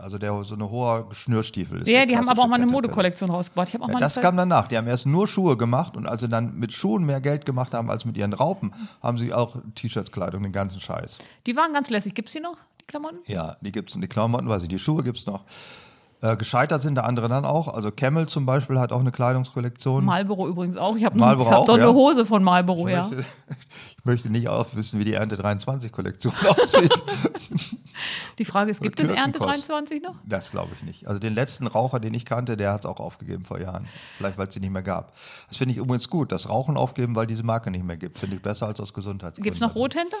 also der so eine hohe Schnürstiefel. ist Ja, die haben aber auch mal eine. Modekollektion rausgebracht. Ich auch Ja, mal das kam danach. Die haben erst nur Schuhe gemacht und als sie dann mit Schuhen mehr Geld gemacht haben als mit ihren Raupen, haben sie auch T-Shirts, Kleidung, den ganzen Scheiß. Die waren ganz lässig. Gibt es die noch, die Klamotten? Ja, die gibt's Die Klamotten weiß ich, die Schuhe gibt's noch. Äh, gescheitert sind der andere dann auch. Also Camel zum Beispiel hat auch eine Kleidungskollektion. Marlboro übrigens auch. Ich habe hab doch ja. eine Hose von Marlboro, ich, ja. möchte, (laughs) ich möchte nicht auch wissen, wie die Ernte 23 Kollektion (laughs) aussieht. Die Frage ist, gibt es Ernte Türkenkost. 23 noch? Das glaube ich nicht. Also den letzten Raucher, den ich kannte, der hat es auch aufgegeben vor Jahren. Vielleicht, weil es die nicht mehr gab. Das finde ich übrigens gut. Das Rauchen aufgeben, weil diese Marke nicht mehr gibt. Finde ich besser als aus Gesundheitsgründen. Gibt es noch Rothändler?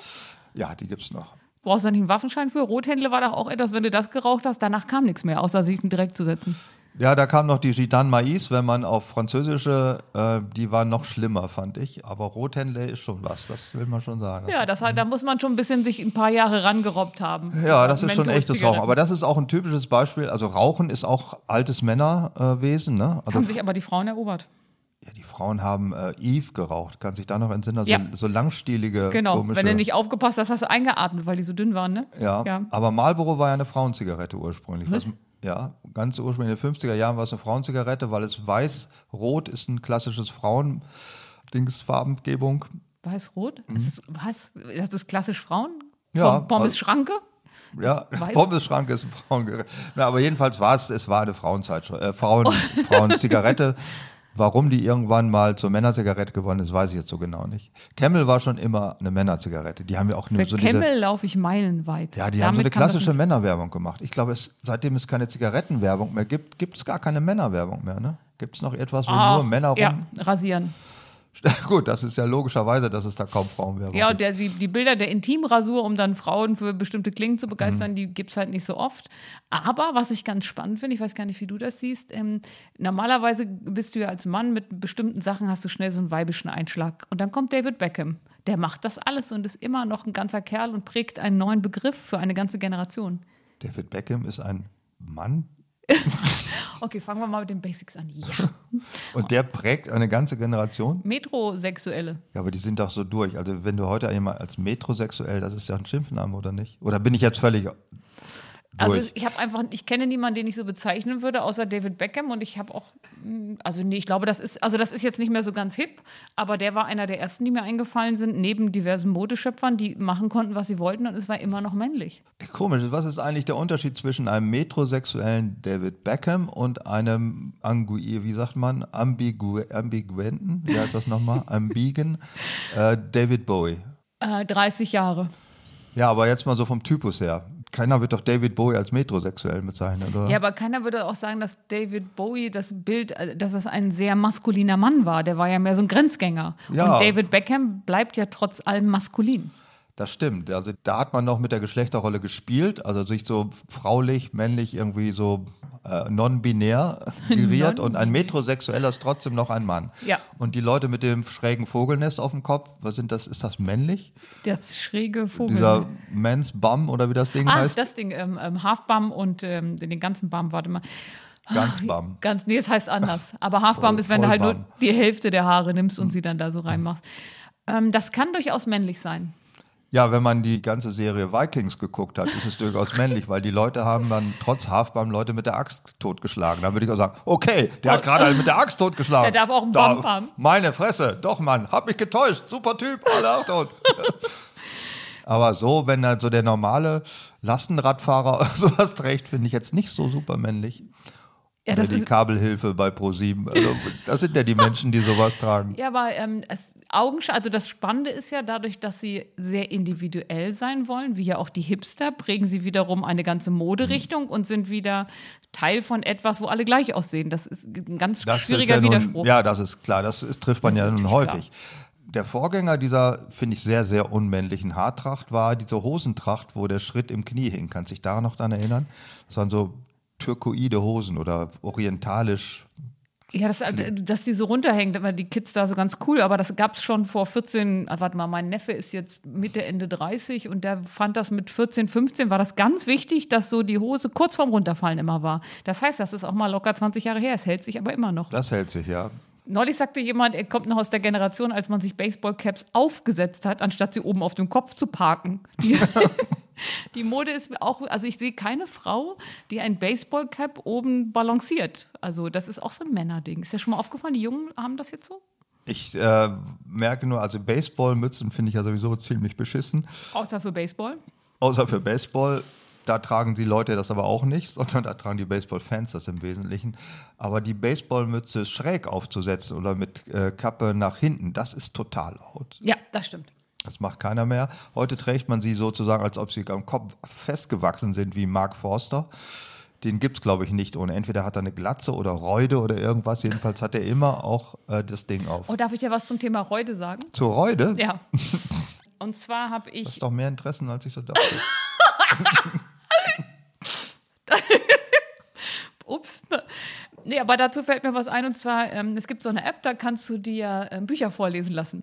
Ja, die gibt es noch. Brauchst du da nicht einen Waffenschein für? Rothändler war doch auch etwas, wenn du das geraucht hast, danach kam nichts mehr, außer sich direkt zu setzen. Ja, da kam noch die Gitan Mais, wenn man auf französische, äh, die waren noch schlimmer, fand ich. Aber Rothändler ist schon was, das will man schon sagen. Ja, das, hat- da muss man schon ein bisschen sich ein paar Jahre rangerobbt haben. Ja, das ist schon echtes. Rauchen. Aber das ist auch ein typisches Beispiel. Also Rauchen ist auch altes Männerwesen. ne? Also Haben sich aber die Frauen erobert. Ja, die Frauen haben äh, Eve geraucht. Kann sich da noch entsinnen? Also Ja. so langstielige, Genau, komische. wenn du nicht aufgepasst hast, hast du eingeatmet, weil die so dünn waren, ne? Ja, Ja. aber Marlboro war ja eine Frauenzigarette ursprünglich. Was? ja, ganz ursprünglich in den 50er Jahren war es eine Frauenzigarette, weil es weiß-rot ist ein klassisches Frauen-Dingsfarbengebung. Weiß-rot? Das, ist, was? das ist klassisch Frauen? Mhm. Ja, Pom- Pommes also- Schranke? Ja, Weiß- Pommesschrank ist ein Frauengerät. Na, aber jedenfalls war es, es war eine Frauenzeitschrift, äh, Frauen, (laughs) Frauenzigarette. Warum die irgendwann mal zur Männerzigarette geworden ist, weiß ich jetzt so genau nicht. Camel war schon immer eine Männerzigarette. Die haben ja auch Für nur so Camel laufe ich meilenweit. ja, die haben so Damit eine klassische Männerwerbung gemacht. Ich glaube, es, seitdem es keine Zigarettenwerbung mehr gibt, gibt es gar keine Männerwerbung mehr. Ne? Gibt es noch etwas, wo Ah, nur Männer rum? Ja, rasieren. (laughs) Gut, das ist ja logischerweise, dass es da kaum Frauenwerbung Ja, und gibt. der, die, die Bilder der Intimrasur, um dann Frauen für bestimmte Klingen zu Mhm. begeistern, die gibt es halt nicht so oft. Aber was ich ganz spannend finde, ich weiß gar nicht, wie du das siehst, ähm, normalerweise bist du ja als Mann mit bestimmten Sachen, hast du schnell so einen weibischen Einschlag. Und dann kommt David Beckham. Der macht das alles und ist immer noch ein ganzer Kerl und prägt einen neuen Begriff für eine ganze Generation. David Beckham ist ein Mann (laughs) Okay, fangen wir mal mit den Basics an. Ja. und der prägt eine ganze Generation. Metrosexuelle. Ja, aber die sind doch so durch. Also wenn du heute jemand als metrosexuell, das ist ja ein Schimpfname, oder nicht? Oder bin ich jetzt völlig durch? Also ich habe einfach, ich kenne niemanden, den ich so bezeichnen würde, außer David Beckham und ich habe auch, mh, also nee, ich glaube, das ist, also das ist jetzt nicht mehr so ganz hip, aber der war einer der ersten, die mir eingefallen sind, neben diversen Modeschöpfern, die machen konnten, was sie wollten und es war immer noch männlich. Komisch, was ist eigentlich der Unterschied zwischen einem metrosexuellen David Beckham und einem Angui, wie sagt man, ambigu ambiguenten, wie heißt das nochmal, (laughs) ambigen äh, David Bowie? Äh, 30 Jahre. Ja, aber jetzt mal so vom Typus her. Keiner wird doch David Bowie als metrosexuell bezeichnen, oder? Ja, aber keiner würde auch sagen, dass David Bowie das Bild, äh, dass es ein sehr maskuliner Mann war. Der war ja mehr so ein Grenzgänger. Ja. Und David Beckham bleibt ja trotz allem maskulin. Das stimmt. Also da hat man noch mit der Geschlechterrolle gespielt, also sich so fraulich, männlich irgendwie so äh, non-binär (laughs) geriert und ein Metrosexueller ist trotzdem noch ein Mann. Ja. Und die Leute mit dem schrägen Vogelnest auf dem Kopf, was sind das? Ist das männlich? Das schräge Vogel. Dieser Men's Bum oder wie das Ding Ah, heißt? das Ding, ähm, ähm, Halfbum und ähm, den ganzen Bum, warte mal. Ganz Bum. Ganz, nee, es heißt anders. (laughs) Aber Halfbum Voll- ist, wenn du halt nur die Hälfte der Haare nimmst und sie dann da so reinmachst. Ähm, das kann durchaus männlich sein. Ja, wenn man die ganze Serie Vikings geguckt hat, ist es durchaus männlich, weil die Leute haben dann trotz Halfbam Leute mit der Axt totgeschlagen. Da würde ich auch sagen, okay, der hat gerade einen mit der Axt totgeschlagen. Der darf auch einen Da- Bump haben. Meine Fresse, doch Mann, hab mich getäuscht, super Typ, alle auch (laughs) tot. Aber so, wenn dann so der normale Lastenradfahrer (laughs) sowas trägt, finde ich jetzt nicht so super männlich. Ja, das die Kabelhilfe bei ProSieben. Also, das sind ja die (laughs) Menschen, die sowas tragen. ja aber ähm, es, Augensch also das Spannende ist ja dadurch, dass sie sehr individuell sein wollen, wie ja auch die Hipster, prägen sie wiederum eine ganze Moderichtung und sind wieder Teil von etwas, wo alle gleich aussehen. Das ist ein ganz Das schwieriger ja Widerspruch. Nun, ja, das ist klar. Das ist, trifft man Das ja nun häufig. Der Vorgänger dieser, finde ich, sehr, sehr unmännlichen Haartracht war diese Hosentracht, wo der Schritt im Knie hing. Kannst du dich daran noch dran erinnern? Das waren so türkoide Hosen oder orientalisch. Ja, das, dass die so runterhängt, aber die Kids da so ganz cool. Aber das gab es schon vor 14, ah, warte mal, mein Neffe ist jetzt Mitte, Ende 30 und der fand das mit 14, 15, war das ganz wichtig, dass so die Hose kurz vorm Runterfallen immer war. Das heißt, das ist auch mal locker 20 Jahre her, es hält sich aber immer noch. Das hält sich, ja. Neulich sagte jemand, er kommt noch aus der Generation, als man sich Baseballcaps aufgesetzt hat, anstatt sie oben auf dem Kopf zu parken. (laughs) (laughs) (laughs) Die, die Mode ist auch, also ich sehe keine Frau, die ein Baseballcap oben balanciert. Also das ist auch so ein Männerding. Ist ja schon mal aufgefallen, die Jungen haben das jetzt so? Ich äh, merke nur, also Baseballmützen finde ich ja sowieso ziemlich beschissen. Außer für Baseball. Außer für Baseball. da tragen die Leute das aber auch nicht, (laughs) sondern da tragen die Baseball-Fans das im Wesentlichen. Aber die Baseballmütze schräg aufzusetzen oder mit äh, Kappe nach hinten, das ist total out. Ja, das stimmt. Das macht keiner mehr. Heute trägt man sie sozusagen, als ob sie am Kopf festgewachsen sind wie Mark Forster. Den gibt es, glaube ich, nicht ohne. Entweder hat er eine Glatze oder Reude oder irgendwas. Jedenfalls hat er immer auch äh, das Ding auf. Oh, darf ich dir was zum Thema Reude sagen? Zur Reude? Ja. (laughs) Und zwar habe ich. Das ist doch mehr Interessen, als ich so dachte. (laughs) Ups. Nee, aber dazu fällt mir was ein und zwar, ähm, es gibt so eine App, da kannst du dir ähm, Bücher vorlesen lassen.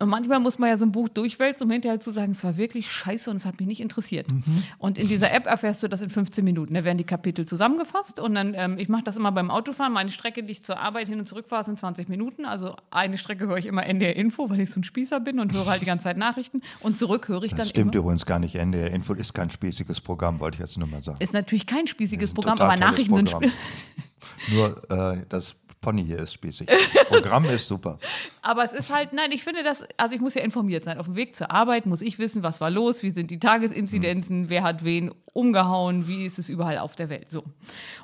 Und manchmal muss man ja so ein Buch durchwälzen, um hinterher zu sagen, es war wirklich scheiße und es hat mich nicht interessiert. Mhm. Und in dieser App erfährst du das in 15 Minuten. Da werden die Kapitel zusammengefasst und dann, ähm, ich mache das immer beim Autofahren. Meine Strecke, die ich zur Arbeit hin und zurück fahre, sind 20 Minuten. Also eine Strecke höre ich immer NDR Info, weil ich so ein Spießer bin und höre halt die ganze Zeit Nachrichten. Und zurück höre ich das dann. Das stimmt immer. übrigens gar nicht. NDR Info ist kein spießiges Programm, wollte ich jetzt nur mal sagen. Ist natürlich kein spießiges Programm, aber Nachrichten Programm. sind. Nur äh, das Pony hier ist spießig. Programm ist super. (laughs) Aber es ist halt, nein, ich finde das, also ich muss ja informiert sein. Auf dem Weg zur Arbeit muss ich wissen, was war los, wie sind die Tagesinzidenzen, hm. wer hat wen umgehauen, wie ist es überall auf der Welt. So.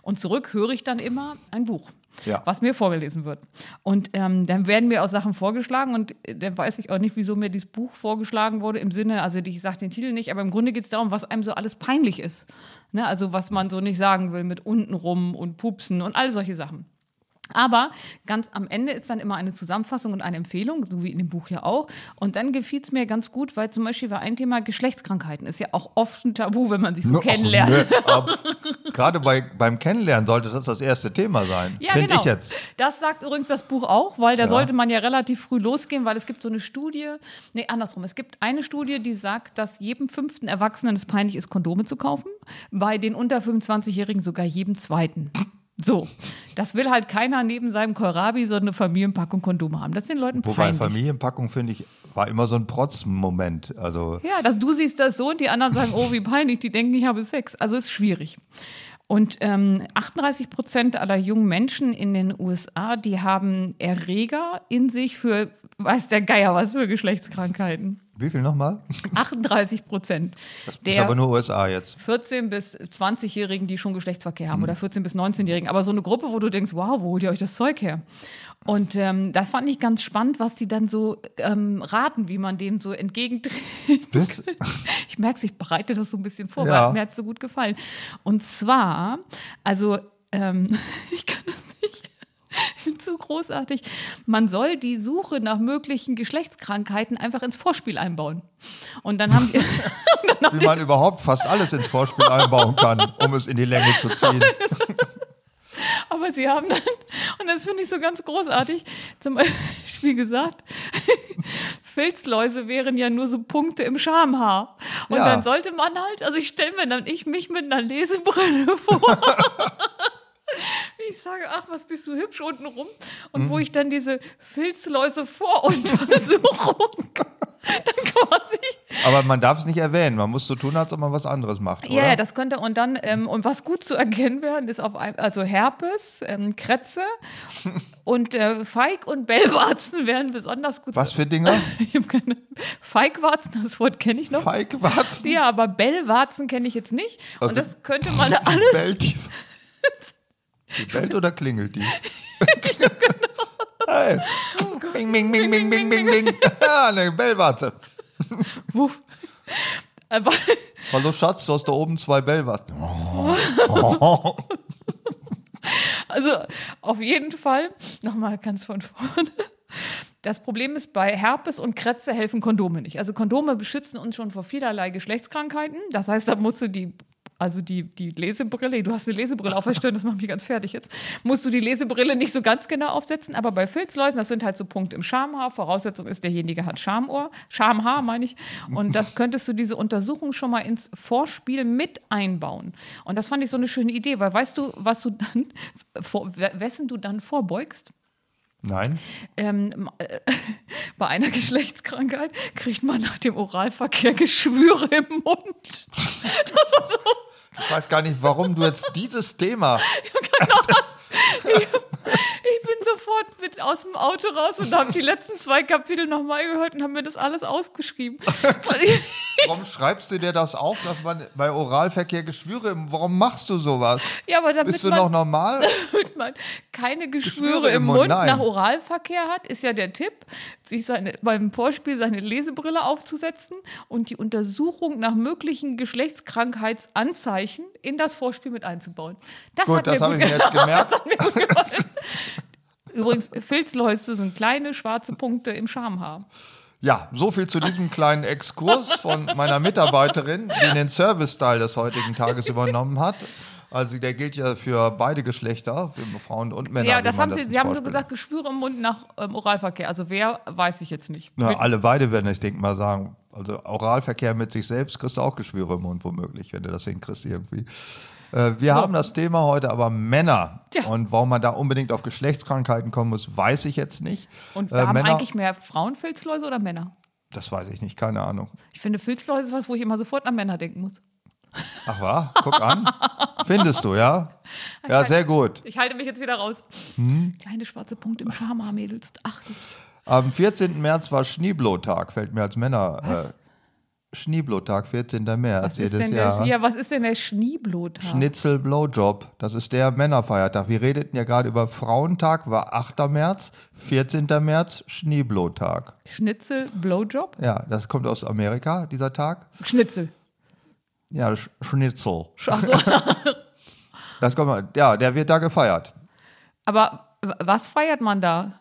Und zurück höre ich dann immer ein Buch. Ja. was mir vorgelesen wird. Und ähm, dann werden mir auch Sachen vorgeschlagen und äh, dann weiß ich auch nicht, wieso mir dieses Buch vorgeschlagen wurde im Sinne, also ich sage den Titel nicht, aber im Grunde geht es darum, was einem so alles peinlich ist. Ne? Also was man so nicht sagen will mit untenrum und Pupsen und all solche Sachen. Aber ganz am Ende ist dann immer eine Zusammenfassung und eine Empfehlung, so wie in dem Buch ja auch. Und dann gefiel es mir ganz gut, weil zum Beispiel war ein Thema Geschlechtskrankheiten. Ist ja auch oft ein Tabu, wenn man sich so no, (laughs) kennenlernt. Ne, Gerade bei, beim Kennenlernen sollte das das erste Thema sein. Ja, Finde genau. ich jetzt. Das sagt übrigens das Buch auch, weil da ja. sollte man ja relativ früh losgehen, weil es gibt so eine Studie, nee, andersrum. Es gibt eine Studie, die sagt, dass jedem fünften Erwachsenen es peinlich ist, Kondome zu kaufen. Bei den unter 25-Jährigen sogar jedem zweiten. So, das will halt keiner neben seinem Kohlrabi so eine Familienpackung Kondome haben. Das sind Leuten Wobei peinlich. Familienpackung, finde ich, war immer so ein Protzmoment. Also ja, dass du siehst das so und die anderen sagen, oh, wie peinlich, die denken, ich habe Sex. Also ist schwierig. Und ähm, 38 Prozent aller jungen Menschen in den USA, die haben Erreger in sich für, weiß der Geier was für Geschlechtskrankheiten. Wie viel nochmal? (laughs) 38 Prozent. Das ist aber nur USA jetzt. 14 bis 20-Jährigen, die schon Geschlechtsverkehr haben, mhm. oder 14 bis 19-Jährigen. Aber so eine Gruppe, wo du denkst, wow, wo holt ihr euch das Zeug her? Und ähm, das fand ich ganz spannend, was die dann so ähm, raten, wie man dem so entgegentritt. (laughs) ich merke, ich bereite das so ein bisschen vor, ja. weil mir hat es so gut gefallen. Und zwar, also ähm, (laughs) ich kann das ich finde es so großartig. Man soll die Suche nach möglichen Geschlechtskrankheiten einfach ins Vorspiel einbauen. Und dann haben (laughs) (laughs) dann Wie man überhaupt fast alles ins Vorspiel einbauen kann, um es in die Länge zu (laughs) ziehen. Aber sie haben dann, und das finde ich so ganz großartig, zum Beispiel gesagt, Filzläuse wären ja nur so Punkte im Schamhaar. Und ja. dann sollte man halt, also ich stelle mir dann ich mich mit einer Lesebrille vor. Ich sage, ach, was bist du hübsch unten rum. Und mhm. wo ich dann diese Filzläuse Voruntersuchung (laughs) dann quasi. Aber man darf es nicht erwähnen. Man muss so tun, als ob man was anderes macht. Ja, ja, das könnte. Und dann, ähm, und was gut zu erkennen werden, ist auf ein, also Herpes, ähm, Krätze (laughs) und äh, Feig und Bellwarzen werden besonders gut. Was für Dinger? (laughs) ich habe keine. Feigwarzen, das Wort kenne ich noch. Feigwarzen? Ja, aber Bellwarzen kenne ich jetzt nicht. Also, und das könnte man alles. Bellt die bellt oder klingelt die? (laughs) hey. Bing, bing, bing, bing, bing, bing, bing. Ja, eine Bellwarte. Wuff. Hallo Schatz, du hast da oben zwei Bellwarten. Also auf jeden Fall, nochmal ganz von vorne. Das Problem ist, bei Herpes und Krätze helfen Kondome nicht. Also Kondome beschützen uns schon vor vielerlei Geschlechtskrankheiten. Das heißt, da musst du die also die, die Lesebrille, du hast eine Lesebrille auf das macht mich ganz fertig jetzt, musst du die Lesebrille nicht so ganz genau aufsetzen, aber bei Filzläusen, das sind halt so Punkte im Schamhaar, Voraussetzung ist, derjenige hat Schamohr, Schamhaar meine ich, und das könntest du diese Untersuchung schon mal ins Vorspiel mit einbauen. Und das fand ich so eine schöne Idee, weil weißt du, was du dann, vor, wessen du dann vorbeugst? Nein. Ähm, äh, (laughs) bei einer Geschlechtskrankheit kriegt man nach dem Oralverkehr Geschwüre im Mund. (laughs) Das so. Ich weiß gar nicht, warum du jetzt dieses Thema. Ich, ich bin sofort mit aus dem Auto raus und habe die letzten zwei Kapitel nochmal gehört und habe mir das alles ausgeschrieben. (laughs) warum schreibst du dir das auf, dass man bei Oralverkehr Geschwüre, warum machst du sowas? Ja, aber damit Bist du man, noch normal? (laughs) damit man keine Geschwüre, Geschwüre im im Mund, Mund, nach Oralverkehr hat, ist ja der Tipp, sich seine, beim Vorspiel seine Lesebrille aufzusetzen und die Untersuchung nach möglichen Geschlechtskrankheitsanzeichen in das Vorspiel mit einzubauen. Das Gut, hat das mir habe gut ich mir jetzt gemerkt. Das hat mir gut gefallen. Übrigens, Filzläuse sind kleine schwarze Punkte im Schamhaar. Ja, so viel zu diesem kleinen Exkurs von meiner Mitarbeiterin, die den Service-Style des heutigen Tages übernommen hat. Also der gilt ja für beide Geschlechter, für Frauen und Männer. ja, das haben Sie, ins Sie haben nur gesagt, Geschwüre im Mund nach ähm, Oralverkehr. Also wer, weiß ich jetzt nicht. Na, alle beide werden, ich denke mal, sagen. Also Oralverkehr mit sich selbst kriegst du auch Geschwüre im Mund womöglich, wenn du das hinkriegst irgendwie. Äh, wir haben das Thema heute aber Männer. Tja. Und warum man da unbedingt auf Geschlechtskrankheiten kommen muss, weiß ich jetzt nicht. Und wir Äh, haben Männer, eigentlich mehr Frauenfilzläuse oder Männer? das weiß ich nicht, keine Ahnung. Ich finde, Filzläuse ist was, wo ich immer sofort an Männer denken muss. Ach was? Guck an. Findest du, ja? Ja, sehr gut. Ich halte mich jetzt wieder raus. Hm? Kleine schwarze Punkte im Schamhaar, Mädels. Ach, Am 14. März war Schneeblotag, fällt mir als Männer. Äh, Schneeblotag, 14. März was ist, jedes denn Jahr. der, ja, was ist denn der Schneeblotag? Schnitzel Blowjob, das ist der Männerfeiertag. Wir redeten ja gerade über Frauentag, war 8. März, 14. März, Schneeblotag. Schnitzel, Blowjob? Ja, das kommt aus Amerika, dieser Tag. Schnitzel. Ja, Sch Schnitzel. Ach so. (laughs) Das kommt, ja, der wird da gefeiert. Aber was feiert man da?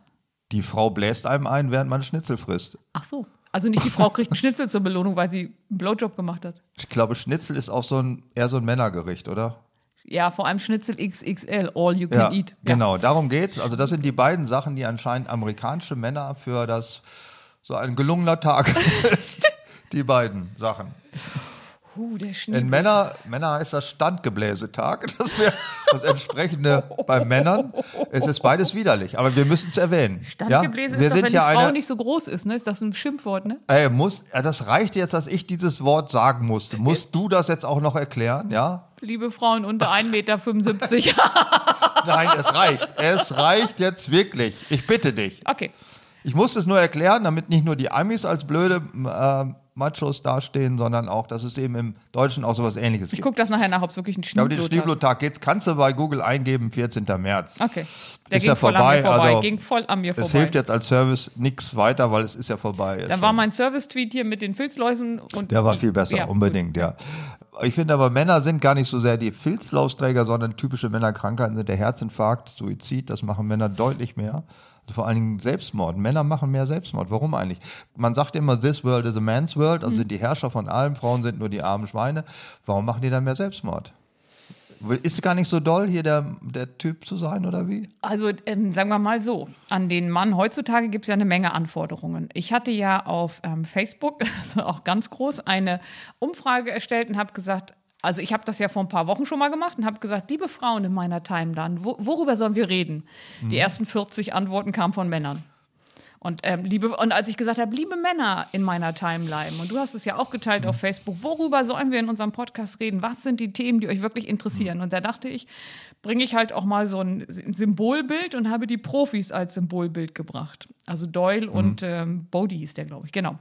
Die Frau bläst einem ein, während man Schnitzel frisst. Ach so. Also nicht die Frau kriegt einen Schnitzel zur Belohnung, weil sie einen Blowjob gemacht hat. Ich glaube, Schnitzel ist auch so ein, eher so ein Männergericht, oder? Ja, vor allem Schnitzel XXL, all you can Ja, eat. Ja. genau, darum geht's. Also das sind die beiden Sachen, die anscheinend amerikanische Männer für das so ein gelungener Tag (laughs) ist. Die beiden Sachen. Uh, der In. Männer, Männer heißt das Standgebläsetag. (laughs) Das wäre das entsprechende bei Männern. Es ist beides widerlich, aber wir müssen es erwähnen. Standgebläse ja? Wir ist doch, sind wenn die Frau eine. nicht so groß ist, ne? Ist das ein Schimpfwort, ne? Ey, muss, das reicht jetzt, dass ich dieses Wort sagen musste. Musst du das jetzt auch noch erklären? Ja? Liebe Frauen unter 1,75 Meter. (laughs) Nein, es reicht. Es reicht jetzt wirklich. Ich bitte dich. okay. Ich muss es nur erklären, damit nicht nur die Amis als blöde äh, Machos dastehen, sondern auch, dass es eben im Deutschen auch sowas ähnliches Ich gibt. gucke das nachher nach, ob es wirklich ein Ja, aber den Schneeblotag Schneeblotag geht's, kannst du bei Google eingeben, 14. März. Okay. Der Ist ging ja vorbei, vorbei. also ging voll an mir Es vorbei. hilft jetzt als Service nichts weiter, weil es ist ja vorbei. Ist Dann war mein Service-Tweet hier mit den Filzläusen und. Der war viel besser, Ja, unbedingt, ja. Ich finde aber, Männer sind gar nicht so sehr die Filzlausträger, sondern typische Männerkrankheiten sind der Herzinfarkt, Suizid, das machen Männer deutlich mehr. Also vor allen Dingen Selbstmord. Männer machen mehr Selbstmord. Warum eigentlich? Man sagt immer, this world is a man's world, Mhm. also sind die Herrscher von allem, Frauen sind nur die armen Schweine. Warum machen die dann mehr Selbstmord? Ist gar nicht so doll, hier der, der Typ zu sein, oder wie? Also ähm, sagen wir mal so, an den Mann heutzutage gibt es ja eine Menge Anforderungen. Ich hatte ja auf ähm, Facebook, das (laughs) war auch ganz groß, eine Umfrage erstellt und habe gesagt, also ich habe das ja vor ein paar Wochen schon mal gemacht und habe gesagt, liebe Frauen in meiner Timeline, wo, worüber sollen wir reden? Die ersten 40 Antworten kamen von Männern. Und, ähm, liebe, und als ich gesagt habe, liebe Männer in meiner Timeline, und du hast es ja auch geteilt auf Facebook, worüber sollen wir in unserem Podcast reden? Was sind die Themen, die euch wirklich interessieren? Und da dachte ich, bringe ich halt auch mal so ein Symbolbild und habe die Profis als Symbolbild gebracht. Also Doyle und ähm, Bodie hieß der, glaube ich, genau.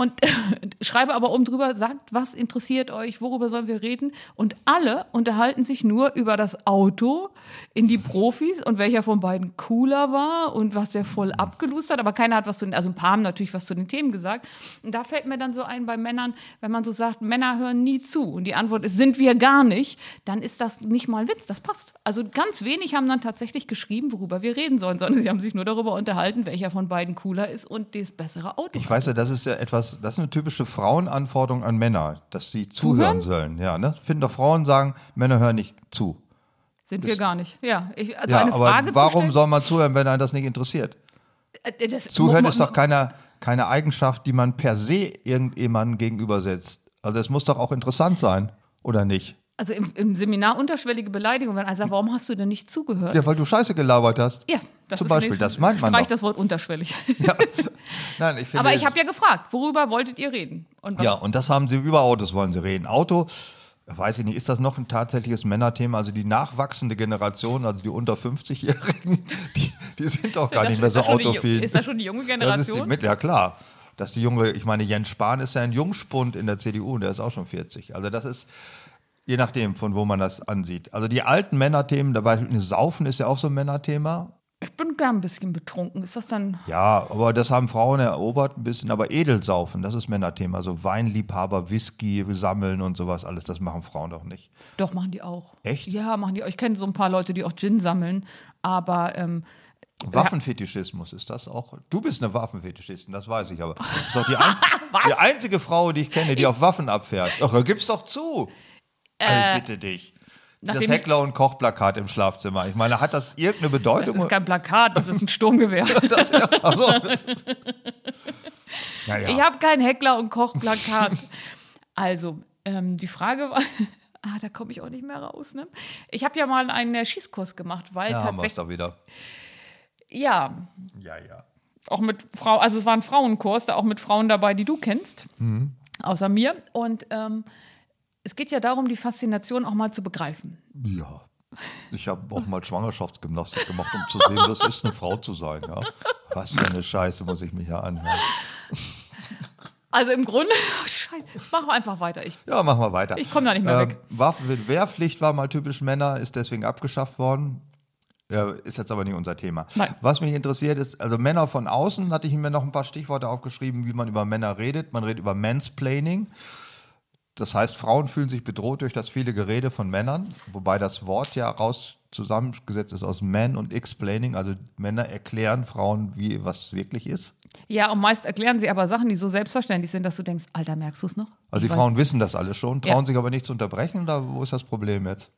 Und (laughs) schreibe aber oben drüber, sagt, was interessiert euch, worüber sollen wir reden? Und alle unterhalten sich nur über das Auto in die Profis und welcher von beiden cooler war und was der voll abgelust hat. Aber keiner hat was zu den, also ein paar haben natürlich was zu den Themen gesagt. Und da fällt mir dann so ein bei Männern, wenn man so sagt, Männer hören nie zu. Und die Antwort ist, sind wir gar nicht, dann ist das nicht mal ein Witz, das passt. Also ganz wenig haben dann tatsächlich geschrieben, worüber wir reden sollen, sondern sie haben sich nur darüber unterhalten, welcher von beiden cooler ist und das bessere Auto. Ich weiß ja, das ist ja etwas, das ist eine typische Frauenanforderung an Männer, dass sie zuhören, sollen. Ja, ne? Finden doch Frauen sagen, Männer hören nicht zu. Sind wir gar nicht. Ja, ich, also ja, eine aber Frage warum zu stellen, soll man zuhören, wenn einen das nicht interessiert? äh, das, Zuhören ist doch keine, keine Eigenschaft, die man per se irgendjemandem gegenübersetzt. Also es muss doch auch interessant sein, oder nicht? Also im, im Seminar unterschwellige Beleidigung, wenn einer sagt, warum hast du denn nicht zugehört? Ja, weil du Scheiße gelabert hast. Ja, das Zum Beispiel, nächste- das meint man Streich das Wort unterschwellig. (laughs) Ja. Nein, ich (laughs) finde, Aber ich habe ja gefragt, worüber wolltet ihr reden? Und Ja, und das haben sie über Autos wollen sie reden. Auto, weiß ich nicht, ist das noch ein tatsächliches Männerthema? Also die nachwachsende Generation, also die unter 50-Jährigen, (laughs) die, die sind doch gar das- nicht mehr so autofil. ist das schon die junge Das ist die, Generation? ja klar. dass die junge, ich meine, Jens Spahn ist ja ein Jungspund in der CDU und der ist auch schon 40. Also das ist, je nachdem, von wo man das ansieht. Also die alten Männerthemen, dabei Saufen ist ja auch so ein Männerthema. Ich bin gern ein bisschen betrunken. Ist das dann. Ja, aber das haben Frauen erobert ein bisschen. Aber Edelsaufen, das ist Männerthema. So Weinliebhaber, Whisky sammeln und sowas alles, das machen Frauen doch nicht. Doch, machen die auch. Echt? Ja, machen die auch. Ich kenne so ein paar Leute, die auch Gin sammeln. Aber ähm, Waffenfetischismus ist das auch. Du bist eine Waffenfetischistin, das weiß ich aber. Das ist doch die, einz (laughs) die einzige Frau, die ich kenne, die auf Waffen abfährt. Ach, gib's doch zu. also bitte dich. Das Heckler- und Kochplakat im Schlafzimmer. Ich meine, hat das irgendeine das Bedeutung? ist kein Plakat, das ist ein Sturmgewehr. (laughs) Das- ja, ach so. (laughs) Naja. Ich habe kein Heckler- und Kochplakat. also, ähm, die Frage war. (laughs) Ah, da komme ich auch nicht mehr raus. Ne? Ich habe ja mal einen äh, Schießkurs gemacht, weil ja, haben wir es doch wieder. Ja, Ja, ja. auch mit Frau, also es war ein Frauenkurs, da auch mit Frauen dabei, die du kennst, Mhm. außer mir. Und ähm, es geht ja darum, die Faszination auch mal zu begreifen. Ja. Ich habe auch mal Schwangerschaftsgymnastik gemacht, um zu sehen, was ist, eine Frau zu sein. Ja? Was für eine Scheiße muss ich mich ja anhören. Also im Grunde, oh, (laughs) Scheiße, machen wir einfach weiter. Ich, Ja, machen wir weiter. Ich komm da nicht mehr weg. Waffen, Wehrpflicht war mal typisch Männer, ist deswegen abgeschafft worden. Ja, ist jetzt aber nicht unser Thema. Nein. Was mich interessiert ist, also Männer von außen, hatte ich mir noch ein paar Stichworte aufgeschrieben, wie man über Männer redet. Man redet über Mansplaining. Das heißt, Frauen fühlen sich bedroht durch das viele Gerede von Männern, wobei das Wort ja raus zusammengesetzt ist aus Man und Explaining, also Männer erklären Frauen, wie was wirklich ist. ja, und meist erklären sie aber Sachen, die so selbstverständlich sind, dass du denkst, Alter, merkst du es noch? Also die Frauen wissen das alles schon, trauen Ja. sich aber nicht zu unterbrechen, oder wo ist das Problem jetzt?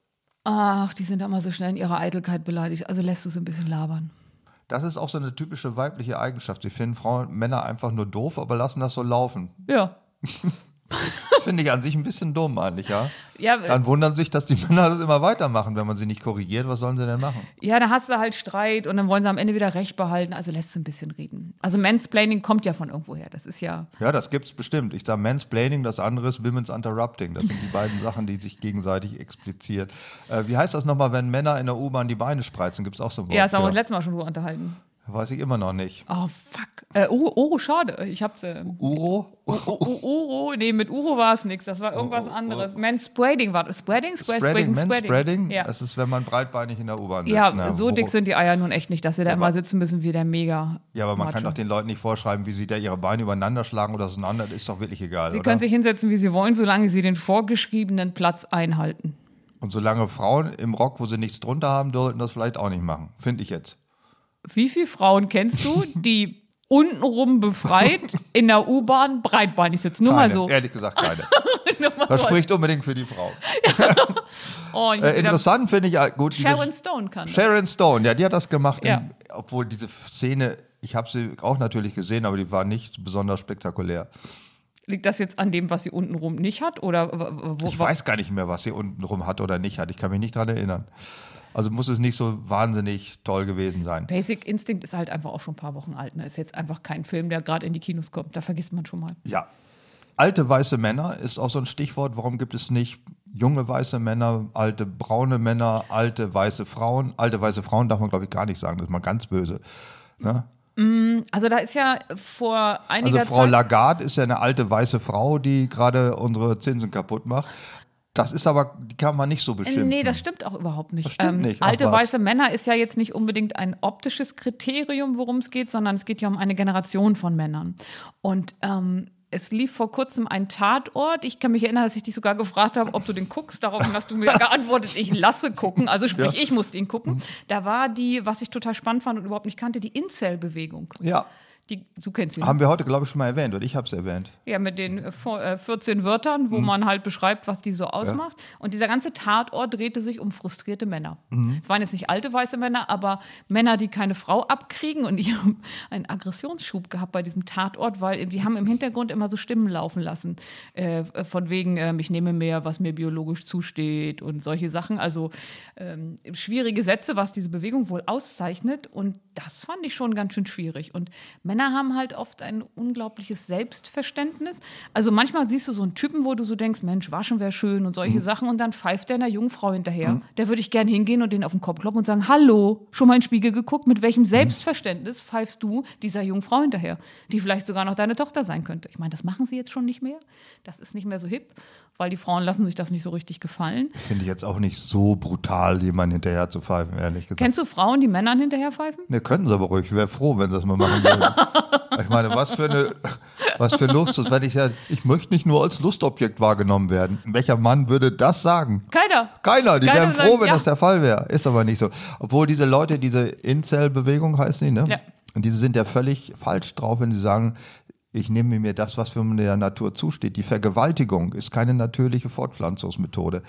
Ach, die sind da immer so schnell in ihrer Eitelkeit beleidigt. Also lässt du sie ein bisschen labern. Das ist auch so eine typische weibliche Eigenschaft. Sie finden Frauen, Männer einfach nur doof, aber lassen das so laufen. Ja. (laughs) Finde ich an sich ein bisschen dumm eigentlich, ja. Ja, Dann wundern sich, dass die Männer das immer weitermachen, wenn man sie nicht korrigiert. Was sollen sie denn machen? Ja, da hast du halt Streit und dann wollen sie am Ende wieder Recht behalten. Also lässt sie ein bisschen reden. Also Mansplaining kommt ja von irgendwoher. Das ist ja. Ja, das gibt's bestimmt. Ich sage Mansplaining, das andere ist Women's Interrupting. Das sind die beiden Sachen, die sich gegenseitig expliziert. Äh, wie heißt das nochmal, wenn Männer in der U-Bahn die Beine spreizen? Gibt es auch so ein Wort Ja, das haben wir uns letztes Mal schon drüber unterhalten. Weiß ich immer noch nicht. Oh, fuck. Äh, Uro, Uro, schade. Ich hab's. Äh, Uro? Uro, nee, mit Uro war es nichts. Das war irgendwas anderes. Manspreading war das. Spreading? Spread- Spreading, spreading, Manspreading? Ja. Das ist, wenn man breitbeinig in der U-Bahn sitzt. Ja, ne? so dick sind die Eier nun echt nicht, dass sie da immer sitzen müssen wie der Mega. Ja, aber man kann Macho. doch den Leuten nicht vorschreiben, wie sie da ihre Beine übereinander schlagen oder auseinander. Das ist doch wirklich egal, Sie oder? können sich hinsetzen, wie sie wollen, solange sie den vorgeschriebenen Platz einhalten. Und solange Frauen im Rock, wo sie nichts drunter haben, sollten das vielleicht auch nicht machen. Finde ich jetzt. Wie viele Frauen kennst du, die untenrum befreit in der U-Bahn breitbeinig sitzen? Nur Keine, mal so. ehrlich gesagt keine. (laughs) Das spricht unbedingt für die Frau. (laughs) Oh, ich Äh, interessant finde ich, gut, Sharon Stone kann das. Sharon Stone, ja, die hat das gemacht, Ja. in, obwohl diese Szene, ich habe sie auch natürlich gesehen, aber die war nicht besonders spektakulär. Liegt das jetzt an dem, was sie untenrum nicht hat? Oder wo, Ich weiß gar nicht mehr, was sie unten rum hat oder nicht hat. Ich kann mich nicht dran erinnern. Also muss es nicht so wahnsinnig toll gewesen sein. Basic Instinct ist halt einfach auch schon ein paar Wochen alt. Ne? Ist jetzt einfach kein Film, der gerade in die Kinos kommt. Da vergisst man schon mal. Ja. Alte weiße Männer ist auch so ein Stichwort. Warum gibt es nicht junge weiße Männer, alte braune Männer, alte weiße Frauen? Alte weiße Frauen darf man, glaube ich, gar nicht sagen. Das ist mal ganz böse. Ne? Also da ist ja vor Also einiger Frau Zeit. Lagarde ist ja eine alte weiße Frau, die gerade unsere Zinsen kaputt macht. Das ist aber, die kann man nicht so bestimmen. Nee, das stimmt auch überhaupt nicht. Ähm, Das stimmt nicht. Ach, alte was. weiße Männer ist ja jetzt nicht unbedingt ein optisches Kriterium, worum es geht, sondern es geht ja um eine Generation von Männern. Und ähm, es lief vor kurzem ein Tatort. Ich kann mich erinnern, dass ich dich sogar gefragt habe, ob du den guckst. Daraufhin hast du mir (laughs) geantwortet, ich lasse gucken. Also sprich, Ja. ich musste ihn gucken. Da war die, was ich total spannend fand und überhaupt nicht kannte, die Incel-Bewegung. Ja, Die, du kennst ne? haben wir heute, glaube ich, schon mal erwähnt. Oder ich habe es erwähnt. Ja, mit den äh, vor- äh, 14 Wörtern, Mhm. wo man halt beschreibt, was die so ausmacht. Und dieser ganze Tatort drehte sich um frustrierte Männer. Mhm. Es waren jetzt nicht alte weiße Männer, aber Männer, die keine Frau abkriegen. Und die (laughs) haben einen Aggressionsschub gehabt bei diesem Tatort, weil die haben im Hintergrund immer so Stimmen laufen lassen. Äh, von wegen, ähm, ich nehme mehr, was mir biologisch zusteht und solche Sachen. Also ähm, schwierige Sätze, was diese Bewegung wohl auszeichnet. Und das fand ich schon ganz schön schwierig. Und Männer haben halt oft ein unglaubliches Selbstverständnis. Also manchmal siehst du so einen Typen, wo du so denkst, Mensch, waschen wäre schön und solche Sachen und dann pfeift der einer jungen Frau hinterher. Der würde ich gern hingehen und den auf den Kopf kloppen und sagen, hallo, schon mal in den Spiegel geguckt, mit welchem Selbstverständnis pfeifst du dieser jungen Frau hinterher, die vielleicht sogar noch deine Tochter sein könnte. Ich meine, das machen sie jetzt schon nicht mehr. Das ist nicht mehr so hip, weil die Frauen lassen sich das nicht so richtig gefallen. Finde ich jetzt auch nicht so brutal, jemanden hinterher zu pfeifen, ehrlich gesagt. Kennst du Frauen, die Männern hinterher pfeifen? Ne, könnten sie aber ruhig. Ich wäre froh, wenn sie das mal machen würden. (laughs) ich meine, was für eine, was für Luxus. Wenn ich ja, ich möchte nicht nur als Lustobjekt wahrgenommen werden. Welcher Mann würde das sagen? Keiner. Keiner, die Keiner wären froh, wenn ja. das der Fall wäre. Ist aber nicht so. Obwohl diese Leute, diese Incel-Bewegung heißt die, ne? Ja. Und diese sind ja völlig falsch drauf, wenn sie sagen, ich nehme mir das, was für der Natur zusteht. Die Vergewaltigung ist keine natürliche Fortpflanzungsmethode.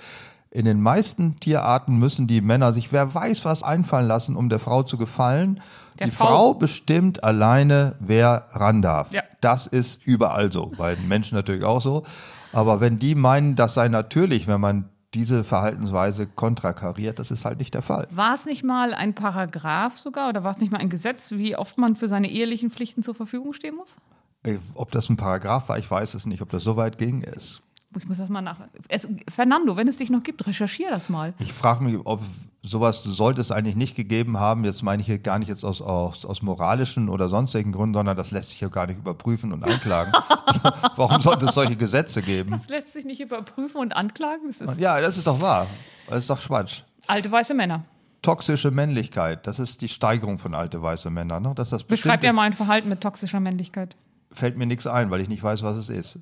In den meisten Tierarten müssen die Männer sich wer weiß was einfallen lassen, um der Frau zu gefallen. Der die Frau- Frau bestimmt alleine, wer ran darf. Ja. Das ist überall so, bei den Menschen natürlich auch so. Aber wenn die meinen, das sei natürlich, wenn man diese Verhaltensweise kontrakariert, das ist halt nicht der Fall. War es nicht mal ein Paragraph sogar oder war es nicht mal ein Gesetz, wie oft man für seine ehelichen Pflichten zur Verfügung stehen muss? Ey, Ob das ein Paragraph war, ich weiß es nicht. Ob das so weit ging, ist. Ich muss das mal nach. Es, Fernando, wenn es dich noch gibt, recherchier das mal. Ich frage mich, ob sowas sollte es eigentlich nicht gegeben haben. Jetzt meine ich hier gar nicht jetzt aus, aus, aus moralischen oder sonstigen Gründen, sondern das lässt sich ja gar nicht überprüfen und anklagen. (laughs) (laughs) Warum sollte es solche Gesetze geben? Das lässt sich nicht überprüfen und anklagen. Das Ja, das ist doch wahr. Das ist doch Quatsch. alte weiße Männer. Toxische Männlichkeit, das ist die Steigerung von alte weiße Männer. Ne? Das das Beschreib mir mal ein Verhalten mit toxischer Männlichkeit. fällt mir nichts ein, weil ich nicht weiß, was es ist.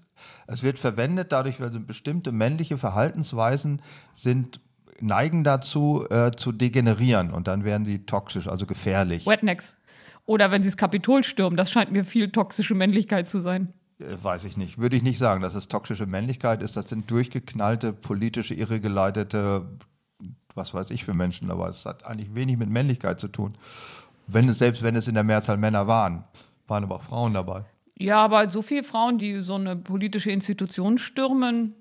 Es wird verwendet dadurch, so bestimmte männliche Verhaltensweisen sind neigen dazu äh, zu degenerieren und dann werden sie toxisch, also gefährlich. Wetnecks. Oder wenn sie das Kapitol stürmen, das scheint mir viel toxische Männlichkeit zu sein. Äh, weiß ich nicht. Würde ich nicht sagen, dass es toxische Männlichkeit ist. Das sind durchgeknallte, politische, irregeleitete, was weiß ich für Menschen, aber es hat eigentlich wenig mit Männlichkeit zu tun. Wenn es, selbst wenn es in der Mehrzahl Männer waren, waren aber auch Frauen dabei. Ja, aber so viele Frauen, die so eine politische Institution stürmen,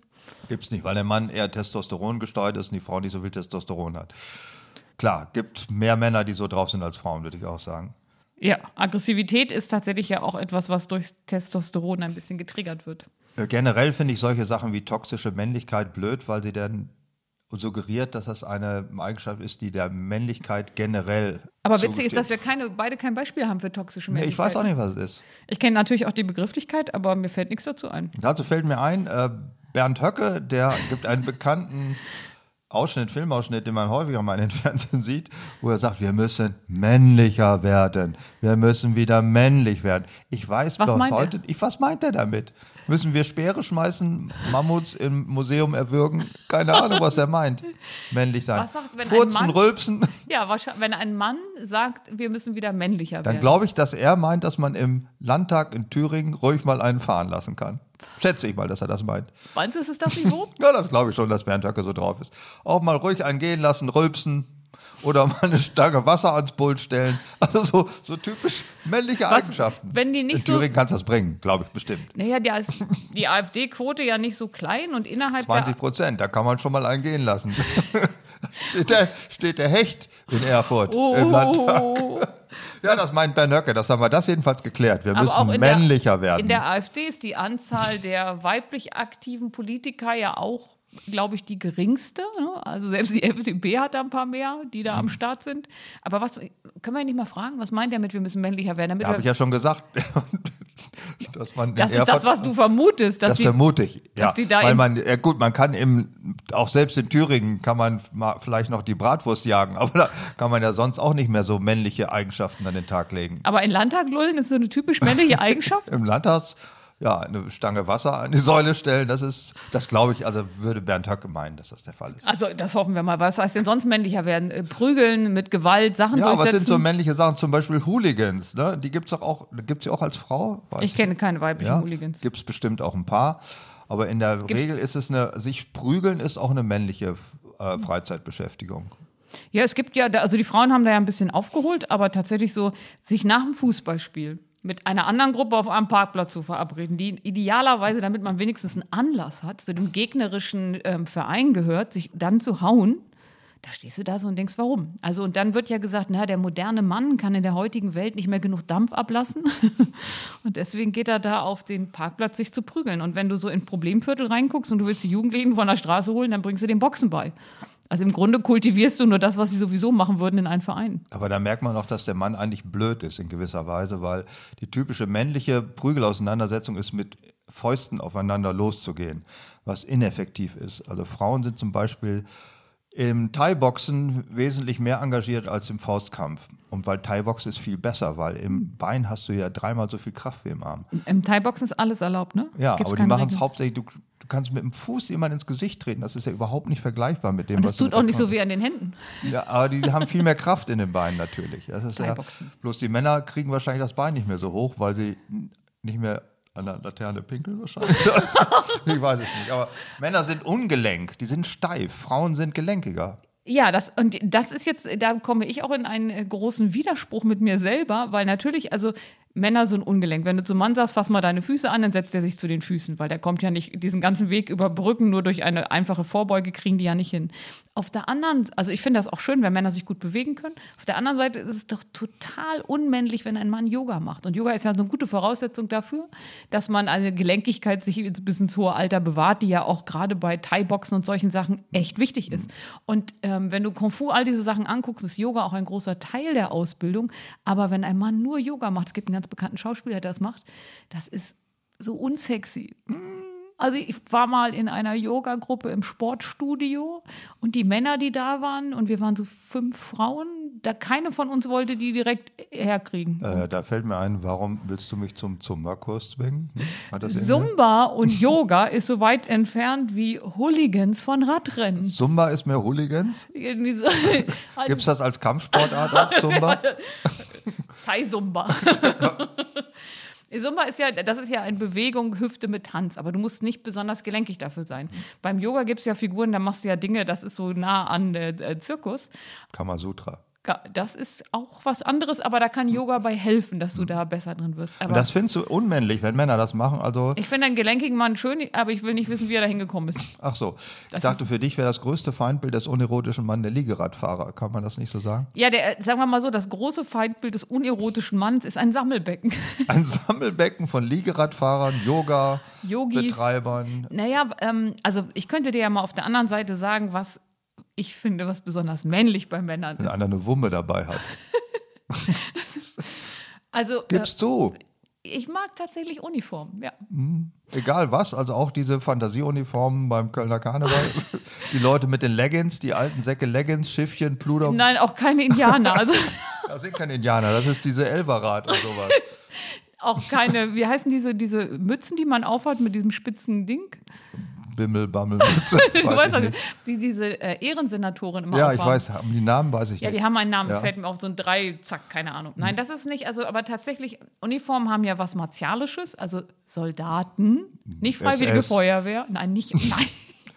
Gibt's nicht, weil der Mann eher Testosteron gesteuert ist und die Frau nicht so viel Testosteron hat. Klar, gibt mehr Männer, die so drauf sind als Frauen, würde ich auch sagen. ja, Aggressivität ist tatsächlich ja auch etwas, was durchs Testosteron ein bisschen getriggert wird. Äh, Generell finde ich solche Sachen wie toxische Männlichkeit blöd, weil sie dann suggeriert, dass das eine Eigenschaft ist, die der Männlichkeit generell. Aber witzig ist, dass wir keine, beide kein Beispiel haben für toxische Nee, Männlichkeit. ich weiß auch nicht, was es ist. Ich kenne natürlich auch die Begrifflichkeit, aber mir fällt nichts dazu ein. Dazu fällt mir ein, äh, Bernd Höcke, der gibt einen bekannten Ausschnitt, Filmausschnitt, den man häufiger mal in den Fernsehen sieht, wo er sagt, wir müssen männlicher werden. Wir müssen wieder männlich werden. Ich weiß Was er? heute, ich, was meint er damit? Müssen wir Speere schmeißen, Mammuts im Museum erwürgen? Keine Ahnung, was er meint. Männlich sein. Was sagt, wenn ein Furzen, Mann- rülpsen. Ja, wahrscheinlich, wenn ein Mann sagt, wir müssen wieder männlicher Dann werden. glaube ich, dass er meint, dass man im Landtag in Thüringen ruhig mal einen fahren lassen kann. Schätze ich mal, dass er das meint. Meinst du, ist es das Niveau? (laughs) Ja, das glaube ich schon, dass Bernd Höcke so drauf ist. Auch mal ruhig angehen lassen, rülpsen oder mal eine Stange Wasser ans Pult stellen. Also so, so typisch männliche Was, Eigenschaften. wenn die nicht In so- Thüringen kannst du das bringen, glaube ich, bestimmt. naja, da ist die AfD-Quote ja nicht so klein und innerhalb 20 Prozent, da kann man schon mal eingehen lassen. (laughs) steht, der, steht der Hecht in Erfurt der. im Landtag. Oh, Ja, das meint Bernd Höcke, das haben wir das jedenfalls geklärt. Wir müssen männlicher der, werden. In der AfD ist die Anzahl der weiblich aktiven Politiker ja auch, glaube ich, die geringste. Ne? Also selbst die (laughs) FDP hat da ein paar mehr, die da am Mhm. Start sind. Aber was können wir nicht mal fragen, was meint er mit, wir müssen männlicher werden? Damit Habe ich ja schon gesagt. (laughs) dass man das ist Erfurt- das, was du vermutest. Das die, vermute ich. Ja, da weil man, ja gut, man kann im, auch selbst in Thüringen kann man mal vielleicht noch die Bratwurst jagen, (laughs) aber da kann man ja sonst auch nicht mehr so männliche Eigenschaften an den Tag legen. aber in Landtag lullen ist so eine typisch männliche (laughs) Eigenschaft. Im Landhaus, ja, eine Stange Wasser an die Säule stellen, das ist, das glaube ich, also würde Bernd Höcke meinen, dass das der Fall ist. Also das hoffen wir mal. Was heißt denn sonst männlicher werden? Äh, Prügeln, mit Gewalt, Sachen Ja, was durchsetzen? sind so männliche Sachen? Zum Beispiel Hooligans, ne? Die gibt's doch auch, gibt's sie auch als Frau? Weiß ich kenne keine weiblichen Ja, Hooligans. gibt es bestimmt auch ein paar. Aber in der Regel ist es eine, sich prügeln ist auch eine männliche äh, Freizeitbeschäftigung. Ja, es gibt ja, also die Frauen haben da ja ein bisschen aufgeholt, aber tatsächlich so, sich nach dem Fußballspiel mit einer anderen Gruppe auf einem Parkplatz zu verabreden, die idealerweise, damit man wenigstens einen Anlass hat, zu dem gegnerischen ähm, Verein gehört, sich dann zu hauen, Da stehst du da so und denkst, warum? Also, und dann wird ja gesagt, na, der moderne Mann kann in der heutigen Welt nicht mehr genug Dampf ablassen. (laughs) und deswegen geht er da auf den Parkplatz, sich zu prügeln. Und wenn du so in Problemviertel reinguckst und du willst die Jugendlichen von der Straße holen, dann bringst du den Boxen bei. Also im Grunde kultivierst du nur das, was sie sowieso machen würden in einem Verein. Aber da merkt man auch, dass der Mann eigentlich blöd ist in gewisser Weise, weil die typische männliche Prügelauseinandersetzung ist mit Fäusten aufeinander loszugehen, was ineffektiv ist. Also Frauen sind zum Beispiel im Thai-Boxen wesentlich mehr engagiert als im Faustkampf. Und weil Thai-Boxen ist viel besser, weil im Bein hast du ja dreimal so viel Kraft wie im Arm. Im Thai-Boxen ist alles erlaubt, ne? Ja, Gibt's aber die machen es hauptsächlich, du, du kannst mit dem Fuß jemand ins Gesicht treten. Das ist ja überhaupt nicht vergleichbar mit dem, Und was das du tut mit auch nicht so weh an den Händen. Ja, aber die haben viel mehr Kraft in den Beinen natürlich. Das ist ja, bloß die Männer kriegen wahrscheinlich das Bein nicht mehr so hoch, weil sie nicht mehr an der Laterne pinkeln wahrscheinlich. (laughs) ich weiß es nicht. Aber Männer sind ungelenk, die sind steif. Frauen sind gelenkiger. Ja, das, und das ist jetzt, da komme ich auch in einen äh, großen Widerspruch mit mir selber, weil natürlich, also Männer sind ungelenk. Wenn du zum Mann sagst, fass mal deine Füße an, dann setzt er sich zu den Füßen, weil der kommt ja nicht diesen ganzen Weg über Brücken, nur durch eine einfache Vorbeuge kriegen die ja nicht hin. Auf der anderen, also ich finde das auch schön, wenn Männer sich gut bewegen können. Auf der anderen Seite ist es doch total unmännlich, wenn ein Mann Yoga macht. Und Yoga ist ja eine gute Voraussetzung dafür, dass man eine Gelenkigkeit sich bis ins hohe Alter bewahrt, die ja auch gerade bei Thai-Boxen und solchen Sachen echt wichtig ist. Und ähm, wenn du Kung Fu all diese Sachen anguckst, ist Yoga auch ein großer Teil der Ausbildung. Aber wenn ein Mann nur Yoga macht, es gibt einen ganz bekannten Schauspieler, der das macht, das ist so unsexy. Also ich war mal in einer Yoga-Gruppe im Sportstudio und die Männer, die da waren, und wir waren so fünf Frauen, da keine von uns wollte die direkt herkriegen. Äh, da fällt mir ein, warum willst du mich zum Zumba-Kurs zwingen? Hm? Zumba und Yoga (laughs) ist so weit entfernt wie Hooligans von Radrennen. Zumba ist mehr Hooligans? (laughs) Gibt es das als Kampfsportart auch, (laughs) Zumba? Thai-Zumba. (laughs) Zumba ist ja, das ist ja eine Bewegung, Hüfte mit Tanz, aber du musst nicht besonders gelenkig dafür sein. Beim Yoga gibt es ja Figuren, da machst du ja Dinge, das ist so nah an äh, äh, Zirkus. Kamasutra. Das ist auch was anderes, aber da kann Yoga bei helfen, dass du da besser drin wirst. Und Aber das findest du unmännlich, wenn Männer das machen. Also, ich finde einen gelenkigen Mann schön, aber ich will nicht wissen, wie er da hingekommen ist. ach so. Ich Das dachte, für dich wäre das größte Feindbild des unerotischen Mann der Liegeradfahrer. Kann man das nicht so sagen? Ja, der, sagen wir mal so, das große Feindbild des unerotischen Manns ist ein Sammelbecken. (laughs) Ein Sammelbecken von Liegeradfahrern, Yoga, Yogis. Betreibern. Naja, ähm, also ich könnte dir ja mal auf der anderen Seite sagen, was ich finde, was besonders männlich bei Männern Wenn ist. einer eine Wumme dabei hat. (laughs) Also äh, Gib's zu. ich mag tatsächlich Uniformen, ja. Egal was, also auch diese Fantasieuniformen beim Kölner Karneval. (laughs) die Leute mit den Leggings, die alten Säcke Leggings, Schiffchen, Pluder. Nein, auch keine Indianer, also (laughs) Das sind keine Indianer, das ist diese Elverrad und sowas. auch keine, wie heißen diese, diese Mützen, die man aufhat mit diesem spitzen Ding? Bimmel, Bammel, Mütze, Du (laughs) weiß weißt also, die diese äh, Ehrensenatorin immer Ja, ich weiß, haben die Namen weiß ich Ja, nicht. die haben einen Namen, Ja. es fällt mir auf so ein drei, zack, keine Ahnung. Nein, das ist nicht, also aber tatsächlich, Uniformen haben ja was Martialisches, also Soldaten, nicht Freiwillige SS. Feuerwehr, nein, nicht, (laughs) nein,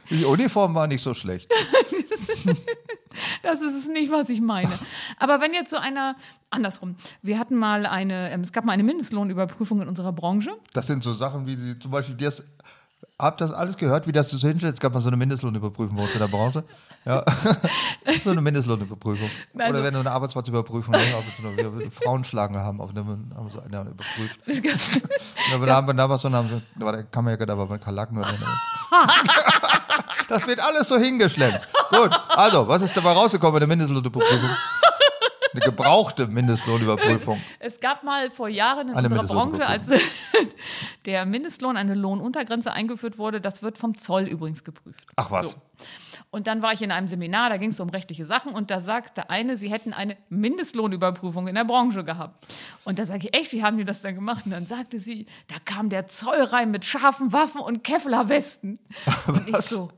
Die Uniform war nicht so schlecht. (laughs) das ist es nicht, was ich meine. Aber wenn jetzt so einer, andersrum, wir hatten mal eine, ähm, es gab mal eine Mindestlohnüberprüfung in unserer Branche. Das sind so Sachen wie die, zum Beispiel, hast, habt das alles gehört, wie das so hinstellt? Es gab mal so eine Mindestlohnüberprüfung bei uns in der Branche. Ja. (laughs) so eine Mindestlohnüberprüfung. Also- Oder wenn du eine Arbeitsplatzüberprüfung hast, Frauen schlagen haben, auf eine, haben sie eine überprüft. Ja, aber da haben wir damals so, haben sie, da war der Kammerjäger, da war ein Kalaken. so. (laughs) Das wird alles so hingeschleppt. Gut, also, was ist dabei rausgekommen bei der Mindestlohnüberprüfung? Eine gebrauchte Mindestlohnüberprüfung. Es gab mal vor Jahren in Eine unserer Branche, als (laughs) der Mindestlohn, eine Lohnuntergrenze eingeführt wurde, das wird vom Zoll übrigens geprüft. Ach was. So. Und dann war ich in einem Seminar, da ging es um rechtliche Sachen und da sagte eine, sie hätten eine Mindestlohnüberprüfung in der Branche gehabt. Und da sage ich, echt, wie haben die das denn gemacht? Und dann sagte sie, da kam der Zoll rein mit scharfen Waffen und Kevlarwesten. Und ich so,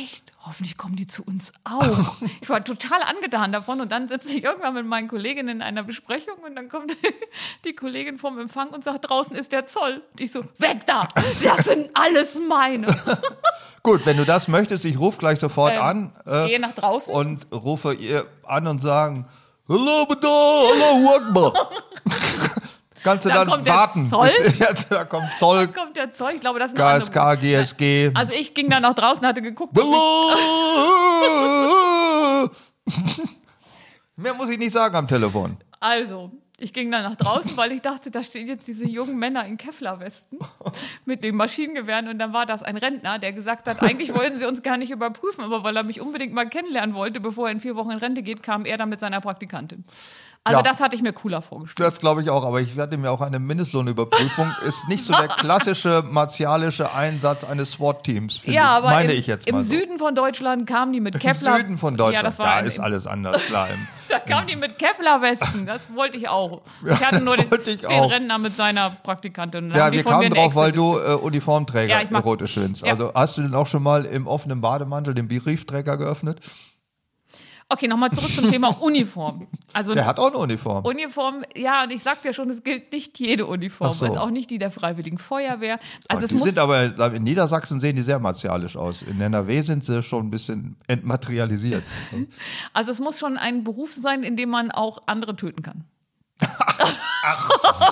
echt? Hoffentlich kommen die zu uns (laughs) auch. Ich war total angetan davon und dann sitze ich irgendwann mit meinen Kolleginnen in einer Besprechung und dann kommt (laughs) die Kollegin vom Empfang und sagt, draußen ist der Zoll. Und ich so, weg da, das sind alles meine. (laughs) Gut, wenn du das möchtest, ich rufe gleich sofort Ähm, an. äh, gehe nach draußen. Und rufe ihr an und sagen, Hallo, Bada, Hallo, Akbar. Kannst du Dann dann, kommt der warten? Zoll. bis- (laughs) da kommt Zoll, kommt der Zoll, ich glaube, das ist KSK, andere- GSG. Also ich ging dann nach draußen, hatte geguckt. (laughs) Mehr muss ich nicht sagen am Telefon. Also, ich ging dann nach draußen, weil ich dachte, da stehen jetzt diese jungen Männer in Kevlarwesten (laughs) mit den Maschinengewehren und dann war das ein Rentner, der gesagt hat, eigentlich wollten sie uns gar nicht überprüfen, aber weil er mich unbedingt mal kennenlernen wollte, bevor er in vier Wochen in Rente geht, kam er dann mit seiner Praktikantin. Also Ja. das hatte ich mir cooler vorgestellt. Das glaube ich auch, aber ich hatte mir auch eine Mindestlohnüberprüfung. Ist nicht so der (laughs) klassische martialische Einsatz eines SWAT-Teams, Ja, ich. aber meine im, ich jetzt im mal so. Süden von Deutschland kamen die mit Im Kevlar. Süden von Deutschland, Ja, das war da ein- ist alles anders, klar. (laughs) Im- Da kamen die mit Kevlar-Westen. Das wollte ich auch. (laughs) Ich hatte nur den, den. Rentner mit seiner Praktikantin. Ja, wir kamen drauf, weil du äh, Uniformträger Ja, erotisch findest. Also hast du denn auch schon mal im offenen Bademantel den Briefträger geöffnet? Okay, nochmal zurück zum Thema (laughs) Uniform. Also Der hat auch eine Uniform. Uniform, ja, und ich sag dir schon, es gilt nicht jede Uniform. Ach so. Also auch nicht die der Freiwilligen Feuerwehr. Also Oh, die sind aber, in Niedersachsen sehen die sehr martialisch aus. In NRW sind sie schon ein bisschen entmaterialisiert. (laughs) also es muss schon ein Beruf sein, in dem man auch andere töten kann. (laughs)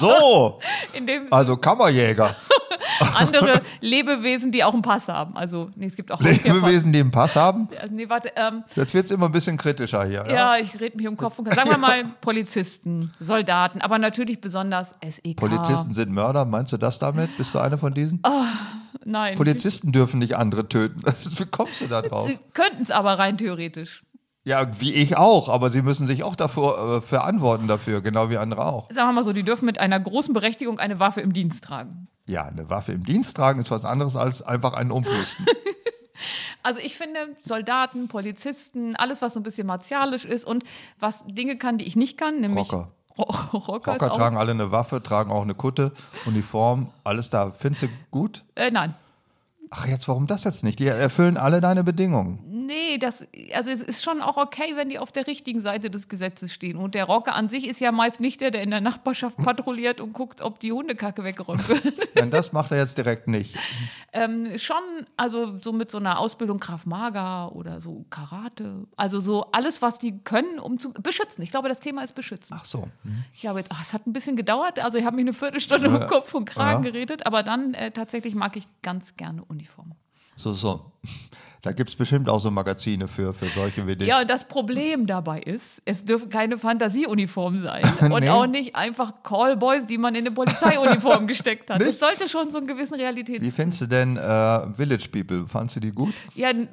So, In dem also Kammerjäger. Andere Lebewesen, die auch einen Pass haben. Also, nee, es gibt auch. Lebewesen, die einen Pass haben. Also, nee, warte, ähm, Jetzt wird es immer ein bisschen kritischer hier. Ja? ja, ich rede mich um Kopf und Kragen. Sagen wir (laughs) mal Polizisten, Soldaten, aber natürlich besonders SEK. Polizisten sind Mörder, meinst du das damit? Bist du eine von diesen? Oh, Nein. Polizisten dürfen nicht andere töten. (laughs) Wie kommst du da drauf? Sie könnten es aber rein theoretisch. Ja, wie ich auch, aber sie müssen sich auch davor äh, verantworten dafür, genau wie andere auch. Sagen wir mal so, die dürfen mit einer großen Berechtigung eine Waffe im Dienst tragen. Ja, eine Waffe im Dienst tragen ist was anderes als einfach einen Umrüsten. (laughs) Also ich finde, Soldaten, Polizisten, alles, was so ein bisschen martialisch ist und was Dinge kann, die ich nicht kann, nämlich Rocker. Ro (laughs) Rocker, Rocker tragen alle eine Waffe, tragen auch eine Kutte, Uniform, alles da. Findest du gut? Äh, nein. Ach, jetzt, warum das jetzt nicht? Die erfüllen alle deine Bedingungen. Nee, das, also es ist schon auch okay, wenn die auf der richtigen Seite des Gesetzes stehen. Und der Rocker an sich ist ja meist nicht der, der in der Nachbarschaft (laughs) patrouilliert und guckt, ob die Hundekacke weggeräumt wird. Denn das macht er jetzt direkt nicht. ähm, schon, also so mit so einer Ausbildung Krav Maga oder so Karate. Also so alles, was die können, um zu beschützen. Ich glaube, das Thema ist beschützen. Ach so. Ich habe jetzt, ach, es hat ein bisschen gedauert, also ich habe mich eine Viertelstunde um Kopf und Kragen ja. geredet, aber dann äh, tatsächlich mag ich ganz gerne Uniformen. So, so. Da gibt es bestimmt auch so Magazine für, für solche wie dich. Ja, und das Problem dabei ist, es dürfen keine Fantasieuniformen sein (laughs) und Nee. auch nicht einfach Callboys, die man in eine Polizeiuniform (laughs) gesteckt hat. Es sollte schon so einen gewissen Realität. Wie findest du denn äh, Village People? Fandst du die gut? Ja, eine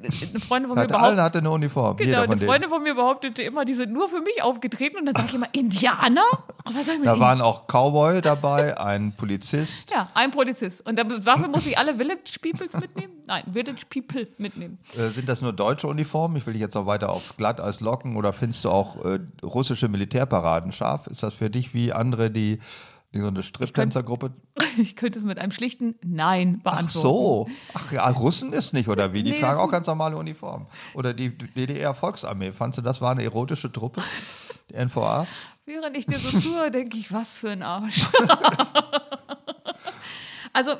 Freundin von mir Hatte, alle hatte eine Uniform, genau, jeder eine. Freundin von mir behauptete immer, die sind nur für mich aufgetreten und dann sage ich immer, Indianer? Was soll ich Da waren auch Cowboy dabei, ein Polizist. Ja, ein Polizist. Und dafür muss ich alle Village Peoples mitnehmen? Nein, Village People mitnehmen. Äh, sind das nur deutsche Uniformen? Ich will dich jetzt noch weiter auf Glatteis locken. Oder findest du auch äh, russische Militärparaden scharf? Ist das für dich wie andere, die, so eine Striptänzergruppe? (laughs) Ich könnte es mit einem schlichten Nein Ach beantworten. so. Ach ja, Russen ist nicht, oder wie? Die Nee, tragen auch ganz normale Uniformen. Oder die DDR-Volksarmee. Fandst du, das war eine erotische Truppe? Die NVA? Während ich dir so (laughs) zuhöre, denke ich, was für ein Arsch. (laughs) also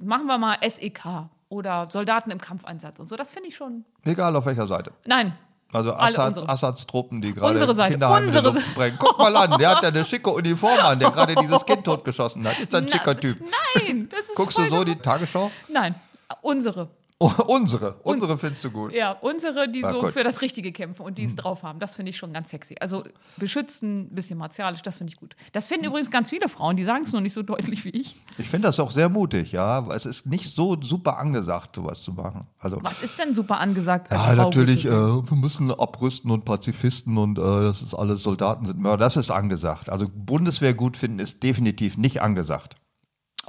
machen wir mal SEK oder Soldaten im Kampfeinsatz und so. Das finde ich schon. Egal auf welcher Seite. Nein. Also Assads. Assads Truppen, die gerade. Kinderheime in die Luft sprengen. Guck mal an, der hat ja eine schicke Uniform an, der gerade dieses Kind totgeschossen hat. Ist ein Na- schicker Typ. Nein, das ist Guckst du so die Tagesschau? Nein, unsere. Oh, (laughs) unsere, unsere findest du gut. Ja, unsere, die Na so gut. für das Richtige kämpfen und die es drauf haben. Das finde ich schon ganz sexy. Also beschützen, ein bisschen martialisch, das finde ich gut. Das finden übrigens ganz viele Frauen, die sagen es nur nicht so deutlich wie ich. Ich finde das auch sehr mutig, ja. Es ist nicht so super angesagt, sowas zu machen. Also, Was ist denn super angesagt? ja, Frau natürlich, äh, wir müssen abrüsten und Pazifisten und äh, das ist alles Soldaten sind Mörder. Das ist angesagt. Also Bundeswehr gut finden ist definitiv nicht angesagt.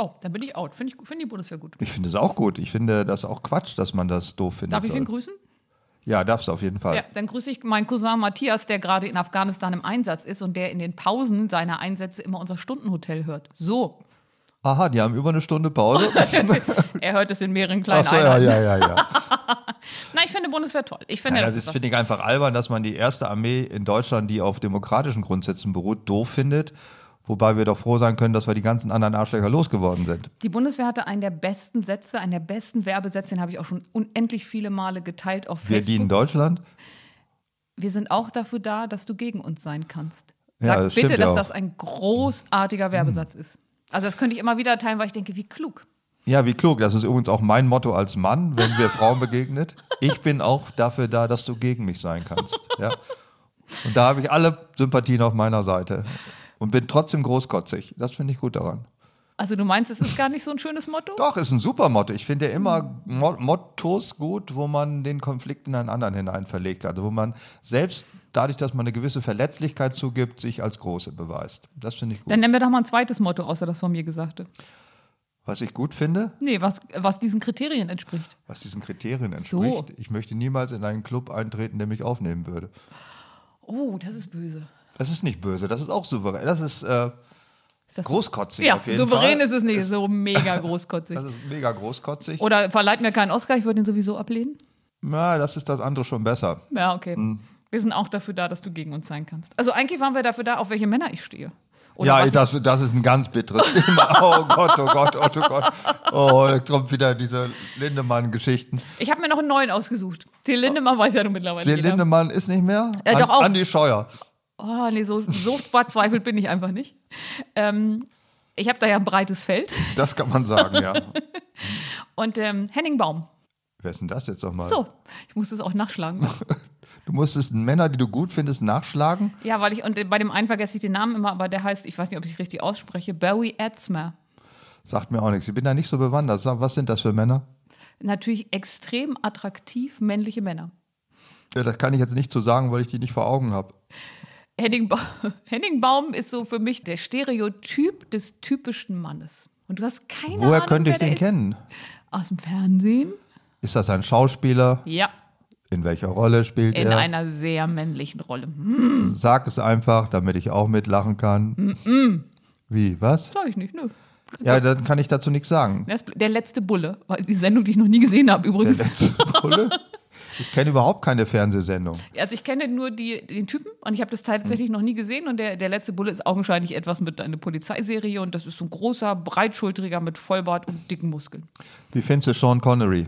Oh, dann bin ich out. Finde ich finde die Bundeswehr gut. Ich finde es auch gut. Ich finde das auch Quatsch, dass man das doof findet. Darf ich ihn grüßen? Ja, darfst du auf jeden Fall. Ja, dann grüße ich meinen Cousin Matthias, der gerade in Afghanistan im Einsatz ist und der in den Pausen seiner Einsätze immer unser Stundenhotel hört. So. Aha, die haben über eine Stunde Pause. (laughs) Er hört es in mehreren kleinen Ach so, ja, Einheiten. ja, ja, ja. (laughs) Nein, ich finde Bundeswehr toll. Ich finde, Nein, das, das ist, finde ich, einfach albern, dass man die erste Armee in Deutschland, die auf demokratischen Grundsätzen beruht, doof findet. Wobei wir doch froh sein können, dass wir die ganzen anderen Arschlöcher losgeworden sind. Die Bundeswehr hatte einen der besten Sätze, einen der besten Werbesätze, den habe ich auch schon unendlich viele Male geteilt auf Wir Facebook. dienen Deutschland. Wir sind auch dafür da, dass du gegen uns sein kannst. Ja, Sag das bitte, ja dass auch. das ein großartiger Werbesatz ist. Also das könnte ich immer wieder teilen, weil ich denke, wie klug. Ja, wie klug. Das ist übrigens auch mein Motto als Mann, wenn wir Frauen begegnet. Ich bin auch dafür da, dass du gegen mich sein kannst. Ja. Und da habe ich alle Sympathien auf meiner Seite und bin trotzdem großkotzig. Das finde ich gut daran. Also du meinst, es ist gar nicht so ein schönes Motto? Doch, ist ein super Motto. Ich finde ja immer Mo Mottos gut, wo man den Konflikt in einen anderen hinein verlegt. Also wo man selbst dadurch, dass man eine gewisse Verletzlichkeit zugibt, sich als Große beweist. Das finde ich gut. Dann nennen wir doch mal ein zweites Motto, außer das von mir gesagte. Was ich gut finde, Nee, was, was diesen Kriterien entspricht. was diesen Kriterien So. entspricht, ich möchte niemals in einen Club eintreten, der mich aufnehmen würde. Oh, das ist böse. Das ist nicht böse, das ist auch souverän. Das ist äh, Ist das großkotzig Ja, auf jeden souverän Fall. ist es nicht, so mega großkotzig. Das ist mega großkotzig. Oder verleiht mir keinen Oscar, ich würde ihn sowieso ablehnen. Na, das ist das andere schon besser. Ja, okay. Hm. Wir sind auch dafür da, dass du gegen uns sein kannst. Also eigentlich waren wir dafür da, auf welche Männer ich stehe. Oder ja, das, das ist ein ganz bitteres (laughs) Thema. Oh Gott, oh Gott, oh Gott. Oh, da kommt wieder diese Lindemann-Geschichten. Ich habe mir noch einen neuen ausgesucht. Till Lindemann weiß ja nun mittlerweile. Till. Lindemann ist nicht mehr? Äh, doch auch. Andi Scheuer. Oh, nee, so, so verzweifelt bin ich einfach nicht. Ähm, ich habe da ja ein breites Feld. Das kann man sagen, ja. (laughs) Und ähm, Henning Baum. Wer ist denn das jetzt nochmal? So, ich muss es auch nachschlagen. (laughs) Du musstest Männer, die du gut findest, nachschlagen. ja, weil ich, und bei dem einen vergesse ich den Namen immer, aber der heißt, ich weiß nicht, ob ich richtig ausspreche, Barry Etzmer. Sagt mir auch nichts. Ich bin da nicht so bewandert. Was sind das für Männer? Natürlich extrem attraktiv männliche Männer. Ja, das kann ich jetzt nicht so sagen, weil ich die nicht vor Augen habe. Henning, ba (laughs) Henning Baum ist so für mich der Stereotyp des typischen Mannes. Und du hast keine Woher Ahnung, könnte ich der den ist. kennen? Aus dem Fernsehen? Ist das ein Schauspieler? Ja, In welcher Rolle spielt in er? einer sehr männlichen Rolle. Sag es einfach, damit ich auch mitlachen kann. Wie, was? Sag ich nicht, nö. Ja, dann kann ich dazu nichts sagen. Der Der letzte Bulle, die Sendung, die ich noch nie gesehen habe Der übrigens. letzte Bulle? (laughs) Ich kenne überhaupt keine Fernsehsendung. Also ich kenne nur die, den Typen und ich habe das tatsächlich noch nie gesehen und der, der letzte Bulle ist augenscheinlich etwas mit einer Polizeiserie und das ist so ein großer, breitschultriger mit Vollbart und dicken Muskeln. Wie findest du Sean Connery?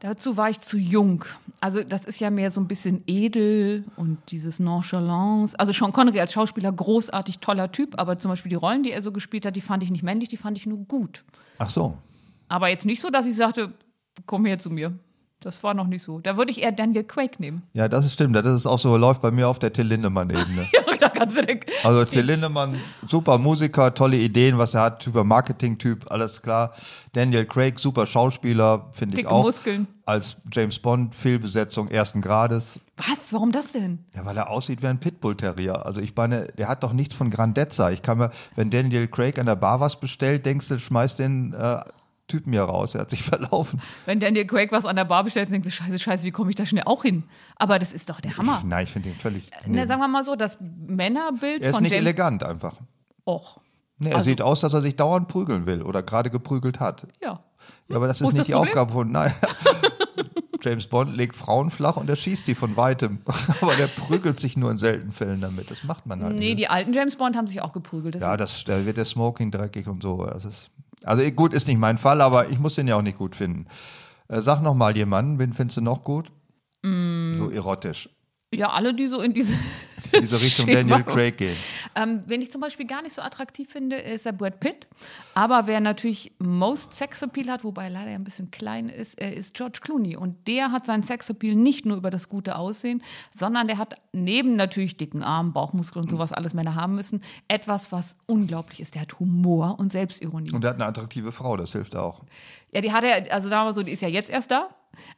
Dazu war ich zu jung. Also das ist ja mehr so ein bisschen edel und dieses Nonchalance. Also Sean Connery als Schauspieler großartig toller Typ, aber zum Beispiel die Rollen, die er so gespielt hat, die fand ich nicht männlich, die fand ich nur gut. Ach so. Aber jetzt nicht so, dass ich sagte, komm her zu mir. Das war noch nicht so. Da würde ich eher Daniel Quake nehmen. Ja, das ist stimmt. Das ist auch so, läuft bei mir auf der Till Lindemann-Ebene. (laughs) Ja, (laughs) Also Till Lindemann, super Musiker, tolle Ideen, was er hat, super Marketing-Typ, alles klar. Daniel Craig, super Schauspieler, finde ich auch. Muskeln. Als James Bond, Fehlbesetzung ersten Grades. Was? Warum das denn? Ja, weil er aussieht wie ein Pitbull-Terrier. Also ich meine, der hat doch nichts von Grandezza. Ich kann mir, wenn Daniel Craig an der Bar was bestellt, denkst du, schmeißt den äh, Typen hier raus. Er hat sich (laughs) verlaufen. Wenn Daniel Quake was an der Bar bestellt, denkst du, scheiße, scheiße, wie komme ich da schnell auch hin? Aber das ist doch der Hammer. Nein, ich finde ihn völlig. Na, Nee. sagen wir mal so, das Männerbild Er ist von nicht James elegant einfach. Och. Nee, er Also- sieht aus, dass er sich dauernd prügeln will oder gerade geprügelt hat. Ja. Ja, aber das Wo ist nicht die das Problem? Aufgabe von. Nein. (laughs) James Bond legt Frauen flach und er schießt sie von weitem. (laughs) aber der prügelt sich nur in seltenen Fällen damit. Das macht man halt Nee, nicht. die alten James Bond haben sich auch geprügelt. Das Ja, das, da wird der Smoking dreckig und so. Das ist, also eh, gut, ist nicht mein Fall, aber ich muss den ja auch nicht gut finden. Äh, sag noch mal jemanden, wen findest du noch gut? Mm. So erotisch. ja, alle, die so in diese, In diese Richtung Daniel Craig gehen. Ähm, wen ich zum Beispiel gar nicht so attraktiv finde, ist der Brad Pitt. Aber wer natürlich most Sexappeal hat, wobei er leider ein bisschen klein ist, äh, ist George Clooney. Und der hat seinen Sexappeal nicht nur über das gute Aussehen, sondern der hat neben natürlich dicken Armen, Bauchmuskeln und sowas alles Männer haben müssen, etwas, was unglaublich ist. Der hat Humor und Selbstironie. Und er hat eine attraktive Frau, das hilft auch. Ja, die hat er, also sagen wir mal so, die ist ja jetzt erst da.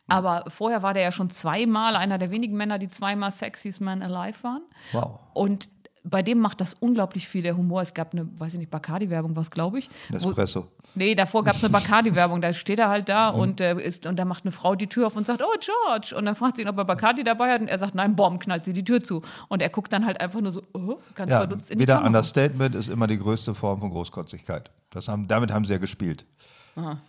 Aber vorher war der ja schon zweimal einer der wenigen Männer, die zweimal Sexiest Man Alive waren. Wow. Und bei dem macht das unglaublich viel der Humor. Es gab eine, weiß ich nicht, Bacardi-Werbung, was glaube ich. Wo, Nespresso. nee, davor gab es eine Bacardi-Werbung. Da steht er halt da Mhm. und, äh, ist, und da macht eine Frau die Tür auf und sagt, oh George. Und dann fragt sie ihn, ob er Bacardi dabei hat. Und er sagt, nein, Bomb, knallt sie die Tür zu. Und er guckt dann halt einfach nur so, oh, ganz Ja, verdutzt in die wieder Kamera. Understatement ist immer die größte Form von Großkotzigkeit. Das haben, damit haben sie ja gespielt.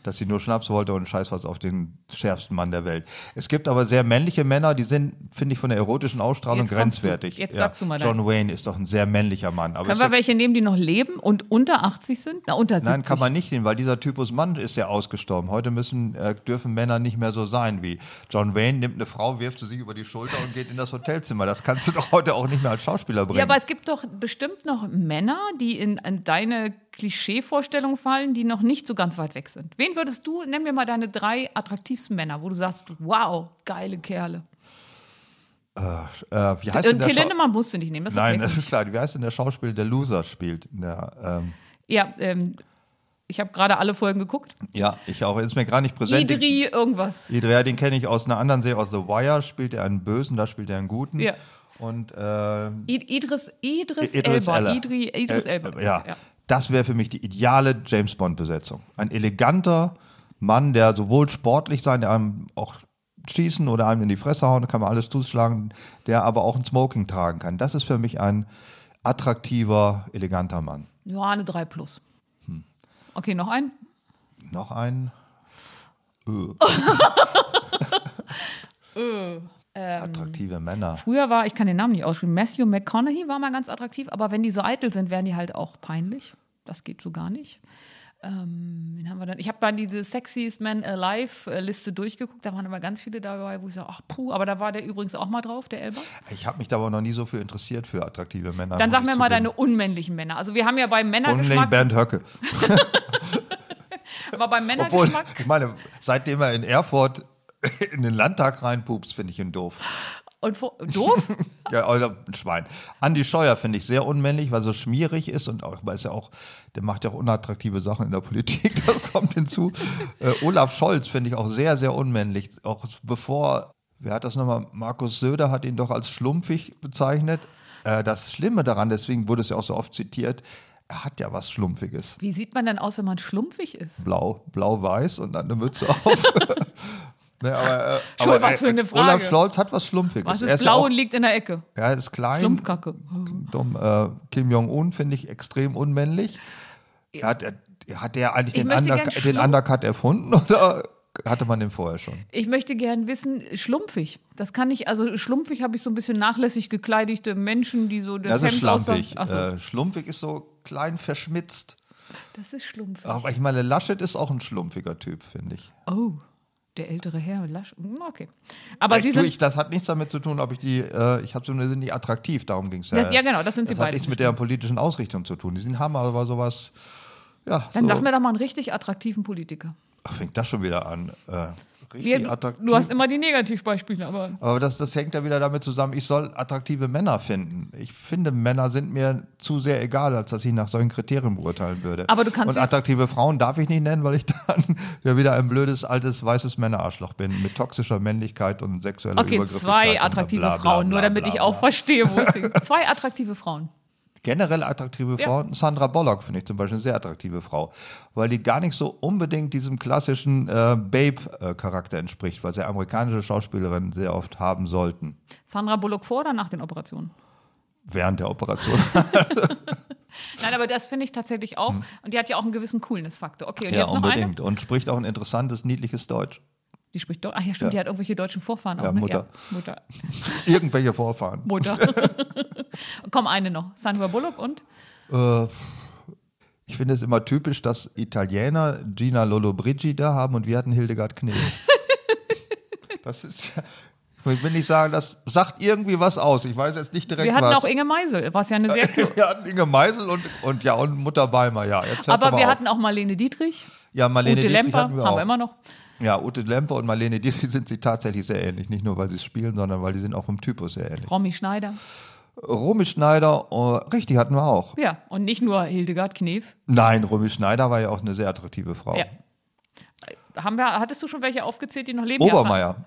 Dass sie nur Schnaps wollte und scheiß was auf den schärfsten Mann der Welt. Es gibt aber sehr männliche Männer, die sind, finde ich, von der erotischen Ausstrahlung Jetzt kommst du. grenzwertig. Jetzt ja, sagst du mal John Wayne ist doch ein sehr männlicher Mann. Aber Können wir welche nehmen, die noch leben und unter 80 sind? Na, unter 70. Nein, kann man nicht nehmen, weil dieser Typus Mann ist ja ausgestorben. Heute müssen, äh, dürfen Männer nicht mehr so sein wie John Wayne nimmt eine Frau, wirft sie sich über die Schulter und geht in das Hotelzimmer. Das kannst du doch heute auch nicht mehr als Schauspieler bringen. Ja, aber es gibt doch bestimmt noch Männer, die in, in deine Klischeevorstellungen fallen, die noch nicht so ganz weit weg sind. Wen würdest du, nenn mir mal deine drei attraktivsten Männer, wo du sagst, wow, geile Kerle. Äh, wie heißt denn der Till Lindemann musst du nicht nehmen. Das ist Nein, okay. das ist klar. Wie heißt denn der Schauspieler, der Loser spielt? Der, ähm, Ja, ähm, ich habe gerade alle Folgen geguckt. ja, ich auch. Ist mir gar nicht präsent. Idri, irgendwas. Idri, ja, den kenne ich aus einer anderen Serie, aus The Wire. Spielt er einen Bösen, da spielt er einen Guten. Ja. Und äh, Id Idris, Idris, Idris Elba. Idri, Idris Äh, Elba. äh, ja. Das wäre für mich die ideale James Bond-Besetzung. Ein eleganter Mann, der sowohl sportlich sein, der einem auch schießen oder einem in die Fresse hauen, kann man alles zuschlagen, der aber auch ein Smoking tragen kann. Das ist für mich ein attraktiver, eleganter Mann. Ja, eine 3 plus. Hm. Okay, noch ein? Noch ein (laughs) Ähm. attraktive Männer. Früher war, ich kann den Namen nicht aussprechen, Matthew McConaughey war mal ganz attraktiv, aber wenn die so eitel sind, werden die halt auch peinlich. Das geht so gar nicht. Ähm, wen haben wir dann? Ich habe mal diese Sexiest Man Alive-Liste durchgeguckt, da waren aber ganz viele dabei, wo ich sage, ach puh, aber da war der übrigens auch mal drauf, der Elber. Ich habe mich da aber noch nie so für interessiert für attraktive Männer. Dann sag mir mal deine unmännlichen Männer. Also wir haben ja beim Unbedingt Männergeschmack, Bernd Höcke. (laughs) aber beim Obwohl, Männergeschmack, ich meine, seitdem er in Erfurt (laughs) in den Landtag reinpupst, finde ich ihn doof. und wo, doof? (laughs) Ja, oder ein Schwein. Andi Scheuer finde ich sehr unmännlich, weil er so schmierig ist und auch, weiß ja auch, der macht ja auch unattraktive Sachen in der Politik, (laughs) das kommt hinzu. Äh, Olaf Scholz finde ich auch sehr, sehr unmännlich. Auch bevor, wer hat das nochmal? Markus Söder hat ihn doch als schlumpfig bezeichnet. Äh, das Schlimme daran, deswegen wurde es ja auch so oft zitiert, er hat ja was Schlumpfiges. Wie sieht man denn aus, wenn man schlumpfig ist? Blau, blau-weiß und dann eine Mütze auf. Ne, aber, äh, Entschuldigung, aber, was für eine äh, Frage. Olaf Scholz hat was Schlumpfiges. Was er ist ist blau ja auch, und liegt in der Ecke? er ist klein, Schlumpfkacke. dumm. Äh, Kim Jong-un finde ich extrem unmännlich. Er hat, er, hat der eigentlich Ich den, möchte Under, gern den Undercut erfunden (laughs) oder hatte man den vorher schon? Ich möchte gern wissen, schlumpfig. Das kann ich, also schlumpfig habe ich so ein bisschen nachlässig gekleidete Menschen, die so das, Das ist schlampig. So, Äh, schlumpfig ist so klein verschmitzt. das ist schlumpfig. Aber ich meine, Laschet ist auch ein schlumpfiger Typ, finde ich. Oh, der ältere Herr, Lasch. hm, Okay. Aber ich, Sie sind. ich, das hat nichts damit zu tun, ob ich die, äh, ich habe so eine, sind die attraktiv, darum ging es ja. Ja, genau, das sind sie Das hat beide nichts mit deren politischen Ausrichtung zu tun. Die sind haben aber sowas, ja, dann so, sag mir doch mal einen richtig attraktiven Politiker. ach, fängt das schon wieder an. Äh, richtig Wir, attraktiv. du hast immer die Negativbeispiele, aber. aber das, das hängt ja wieder damit zusammen, ich soll attraktive Männer finden. Ich finde, Männer sind mir zu sehr egal, als dass ich nach solchen Kriterien beurteilen würde. Aber du kannst Und attraktive Frauen darf ich nicht nennen, weil ich (laughs) dann ja wieder ein blödes, altes, weißes Männerarschloch bin, mit toxischer Männlichkeit und sexueller Okay, zwei attraktive bla, bla, Frauen, nur bla, damit bla, ich bla. auch verstehe, wo es (laughs) hingeht. Zwei attraktive Frauen. Generell attraktive Ja. Frauen. Sandra Bullock finde ich zum Beispiel eine sehr attraktive Frau, weil die gar nicht so unbedingt diesem klassischen äh, Babe-Charakter entspricht, was ja amerikanische Schauspielerinnen sehr oft haben sollten Sandra Bullock vor oder nach den Operationen? während der Operation. (laughs) Nein, aber das finde ich tatsächlich auch. Und die hat ja auch einen gewissen Coolness-Faktor. Okay, und Hm. ja, jetzt noch eine? unbedingt. Und spricht auch ein interessantes, niedliches Deutsch. Die spricht doch. Ach ja, stimmt, Ja. die hat irgendwelche deutschen Vorfahren auch. Ja, ne? Mutter. Ja, Mutter. (laughs) Irgendwelche Vorfahren. Mutter. (laughs) Komm, eine noch. Sandra Bullock und? Äh, ich finde es immer typisch, dass Italiener Gina Lollobrigida haben und wir hatten Hildegard Knef. (laughs) das ist ja, ich will nicht sagen, das sagt irgendwie was aus. Ich weiß jetzt nicht direkt Wir hatten was. auch Inge Meisel, was ja eine sehr. wir hatten Inge Meisel und, und ja, und Mutter Beimer, ja. Aber wir auf. hatten auch Marlene Dietrich. Ja, Marlene Ute Dietrich Lemper hatten wir haben auch. wir immer noch. Ja, Ute Lemper und Marlene Dietrich sind sie tatsächlich sehr ähnlich. Nicht nur, weil sie spielen, sondern weil die sind auch vom Typus sehr ähnlich. Romy Schneider. Romy Schneider, oh, richtig, hatten wir auch. Ja, und nicht nur Hildegard Knef. Nein, Romy Schneider war ja auch eine sehr attraktive Frau. Ja. Haben wir, hattest du schon welche aufgezählt, die noch leben? Ja, Obermeier.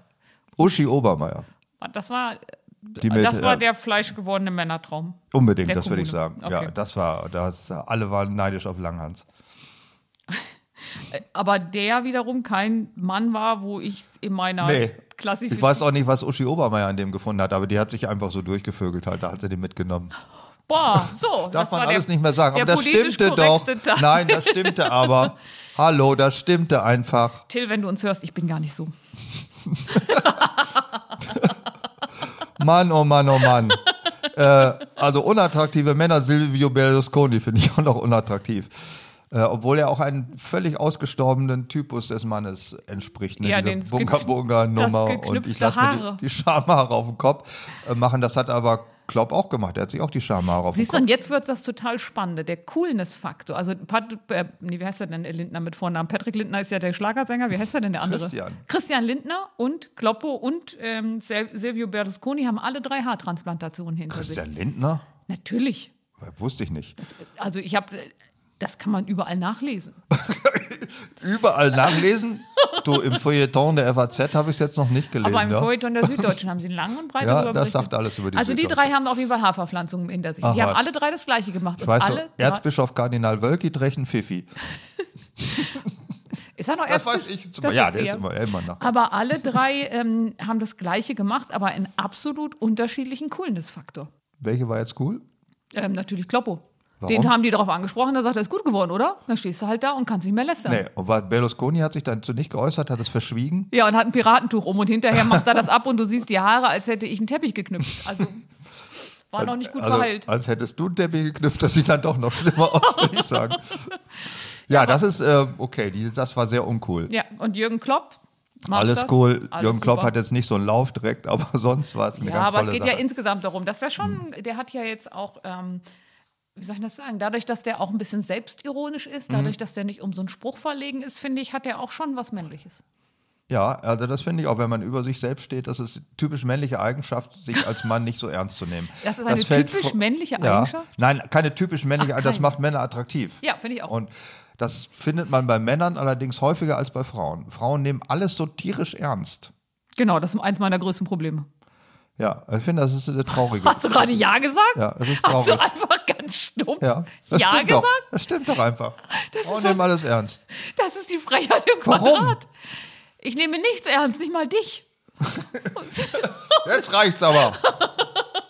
Uschi Obermeier. Das war, mit, das war der fleischgewordene Männertraum. Unbedingt, Der das würde ich sagen. Ja, Okay. das war, das, alle waren neidisch auf Langhans. (laughs) Aber der wiederum kein Mann war, wo ich in meiner Nee. Klassifizierung. Ich weiß auch nicht, was Uschi Obermeier an dem gefunden hat, aber die hat sich einfach so durchgevögelt halt, da hat sie den mitgenommen. Boah, (laughs) so. Darf man alles der, nicht mehr sagen, aber das stimmte doch. Teil. Nein, das stimmte aber. (laughs) Hallo, das stimmte einfach. Till, wenn du uns hörst, ich bin gar nicht so. (laughs) Mann, oh Mann, oh Mann. äh, also unattraktive Männer, Silvio Berlusconi finde ich auch noch unattraktiv. Äh, obwohl er auch einen völlig ausgestorbenen Typus des Mannes entspricht. Ne? Ja, Diese den Bunga Bunga Nummer das und ich lasse mir die, die Schamhaare auf den Kopf äh, machen. Das hat aber Klopp auch gemacht. Der hat sich auch die Schamhaare auf den Siehst du, Kopf. und jetzt wird das total spannend. Der Coolness-Faktor. Also, Pat, äh, nee, wie heißt er denn, Lindner mit Vornamen? Patrick Lindner ist ja der Schlagersänger. Wie heißt er denn, der andere? Christian. Christian Lindner und Kloppo und ähm, Sil- Silvio Berlusconi haben alle drei Haartransplantationen hinter sich. Christian Lindner? Natürlich. Wusste ich nicht. Also, ich habe, das kann man überall nachlesen. (laughs) Überall nachlesen. Du, im Feuilleton der FAZ habe ich es jetzt noch nicht gelesen. Aber im ja? Feuilleton der Süddeutschen haben sie lang und breit Ja, das sagt alles über die Also die drei haben auf jeden Fall Haarverpflanzungen hinter sich. Ach die haben was. alle drei das Gleiche gemacht. Ich weiß so, alle drei- Erzbischof Kardinal Wölki trägt einen Pfiffi. (laughs) ist er noch Das weiß ich. Das ja, der ist er. immer, immer nach. Aber alle drei ähm, haben das Gleiche gemacht, aber in absolut unterschiedlichen Coolness-Faktor. Welche war jetzt cool? Ähm, natürlich Kloppo. Warum? Den haben die darauf angesprochen, da sagt er, ist gut geworden, oder? Dann stehst du halt da und kannst nicht mehr lästern. Nee, und Berlusconi hat sich dazu nicht geäußert, hat es verschwiegen. Ja, und hat ein Piratentuch um und hinterher macht er das ab und du siehst die Haare, als hätte ich einen Teppich geknüpft. Also war noch nicht gut also, verheilt. Als hättest du einen Teppich geknüpft, das sieht dann doch noch schlimmer aus, würde ich sagen. (laughs) Ja, das ist, äh, okay, die, das war sehr uncool. Ja, und Jürgen Klopp macht Alles das. cool. Alles Jürgen Klopp super. hat jetzt nicht so einen Lauf direkt, aber (laughs) sonst war es eine Ja, ganz aber tolle es geht Sache. ja insgesamt darum, dass er schon, der hat ja jetzt auch, ähm, wie soll ich das sagen, dadurch, dass der auch ein bisschen selbstironisch ist, Mhm. dadurch, dass der nicht um so einen Spruch verlegen ist, finde ich, hat er auch schon was Männliches. Ja, also das finde ich auch, wenn man über sich selbst steht, das ist typisch männliche Eigenschaft, sich als Mann nicht so ernst zu nehmen. Das ist eine fällt typisch männliche ja. Eigenschaft? Nein, keine typisch männliche Eigenschaft, das macht Männer attraktiv. Ja, finde ich auch. Und das findet man bei Männern allerdings häufiger als bei Frauen. Frauen nehmen alles so tierisch ernst. genau, das ist eins meiner größten Probleme. Ja, ich finde, das ist eine traurige. Hast du gerade ist- Ja gesagt? Ja, das ist Hast du traurig. einfach ganz stumpf Ja, das Ja stimmt gesagt? doch. Das stimmt doch einfach. Das so- nehmen alles ernst. Das ist die Frechheit im Warum? Quadrat. Ich nehme nichts ernst, nicht mal dich. (laughs) Jetzt reicht's aber.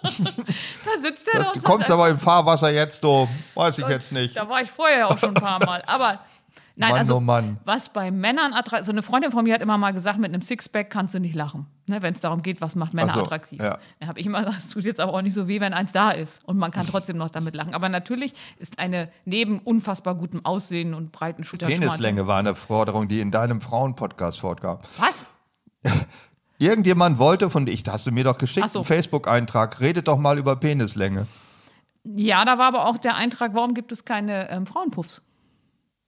Da sitzt er da Du und kommst aber im Fahrwasser jetzt, du. Weiß ich jetzt nicht. Da war ich vorher auch schon ein paar Mal. Aber nein, Mann, also oh Mann. was bei Männern attraktiv, so eine Freundin von mir hat immer mal gesagt, mit einem Sixpack kannst du nicht lachen, ne, wenn es darum geht, was macht Männer so, attraktiv. ja. Dann habe ich immer gesagt, es tut jetzt aber auch nicht so weh, wenn eins da ist und man kann trotzdem noch damit lachen. Aber natürlich ist eine neben unfassbar gutem Aussehen und breiten Schultern Penislänge war eine Forderung, die in deinem Frauenpodcast vorkam. Was? (laughs) Irgendjemand wollte von dich, hast du mir doch geschickt, so. einen Facebook-Eintrag, redet doch mal über Penislänge. Ja, da war aber auch der Eintrag, warum gibt es keine ähm, Frauenpuffs?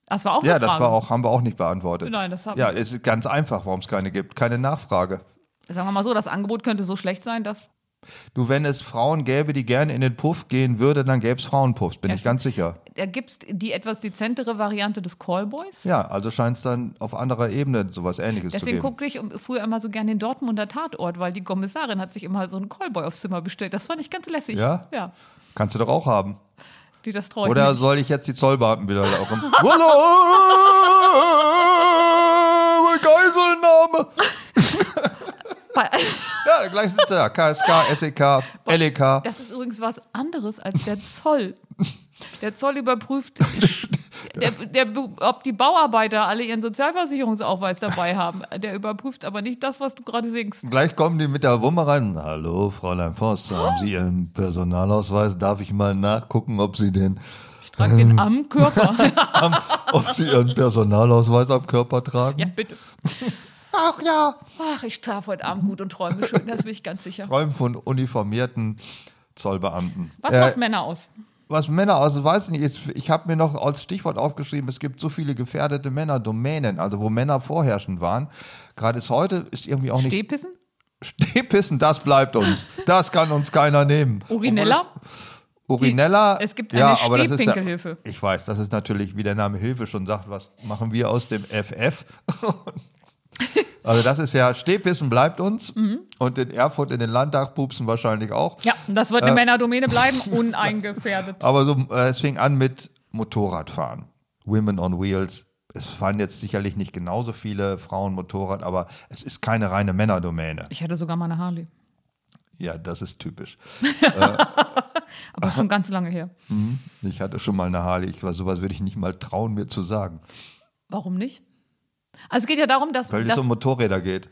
Das war auch Ja, das Frage. war auch, haben wir auch nicht beantwortet. Nein, das haben Ja, es ist ganz einfach, warum es keine gibt. Keine Nachfrage. Sagen wir mal so, das Angebot könnte so schlecht sein, dass Du, wenn es Frauen gäbe, die gerne in den Puff gehen würde, dann gäbe es Frauenpuffs, bin Ja, ich ganz sicher. da gibt es die etwas dezentere Variante des Callboys. Ja, also scheint es dann auf anderer Ebene sowas ähnliches Deswegen zu geben. guckte ich früher immer so gerne den Dortmunder Tatort, weil die Kommissarin hat sich immer so einen Callboy aufs Zimmer bestellt. Das fand ich ganz lässig. Ja? Ja, Kannst du doch auch haben. Die das traue ich Oder nicht. soll ich jetzt die Zollbeamten wieder auch (laughs) im Hallo! Geiselnahme! Bei- Ja, gleich sie da. KSK, SEK, LEK. Das ist übrigens was anderes als der Zoll. Der Zoll überprüft, (laughs) der, der, ob die Bauarbeiter alle ihren Sozialversicherungsausweis dabei haben. Der überprüft aber nicht das, was du gerade singst. Gleich kommen die mit der Wumme rein. Hallo, Fräulein Voss, haben Sie Ihren Personalausweis? Darf ich mal nachgucken, ob Sie den, Ich trage den (laughs) am Körper. ob Sie Ihren Personalausweis am Körper tragen? ja, bitte. Ach ja. Ach, ich schlafe heute Abend gut und träume schön, das bin ich ganz sicher. Träumen von uniformierten Zollbeamten. Was Äh, macht Männer aus? Was Männer, also weiß nicht, jetzt, ich habe mir noch als Stichwort aufgeschrieben, es gibt so viele gefährdete Männerdomänen, also wo Männer vorherrschend waren. Gerade ist heute ist irgendwie auch nicht Stehpissen? Stehpissen, das bleibt uns. Das kann uns keiner nehmen. Urinella? Urinella? es gibt ja, eine aber das ist ja. Ich weiß, das ist natürlich, wie der Name Hilfe schon sagt, was machen wir aus dem FF? (laughs) also das ist ja, Stehpissen bleibt uns Mhm. und in Erfurt in den Landtag pupsen wahrscheinlich auch. Ja, das wird eine Äh, Männerdomäne bleiben, (laughs) uneingefährdet. Aber so, äh, es fing an mit Motorradfahren. Women on Wheels. Es fahren jetzt sicherlich nicht genauso viele Frauen Motorrad, aber es ist keine reine Männerdomäne. Ich hatte sogar mal eine Harley. Ja, das ist typisch. (laughs) Aber schon ganz lange her. (laughs) Ich hatte schon mal eine Harley. Ich war sowas würde ich nicht mal trauen, mir zu sagen. Warum nicht? Also es geht ja darum, dass. Weil es um Motorräder geht.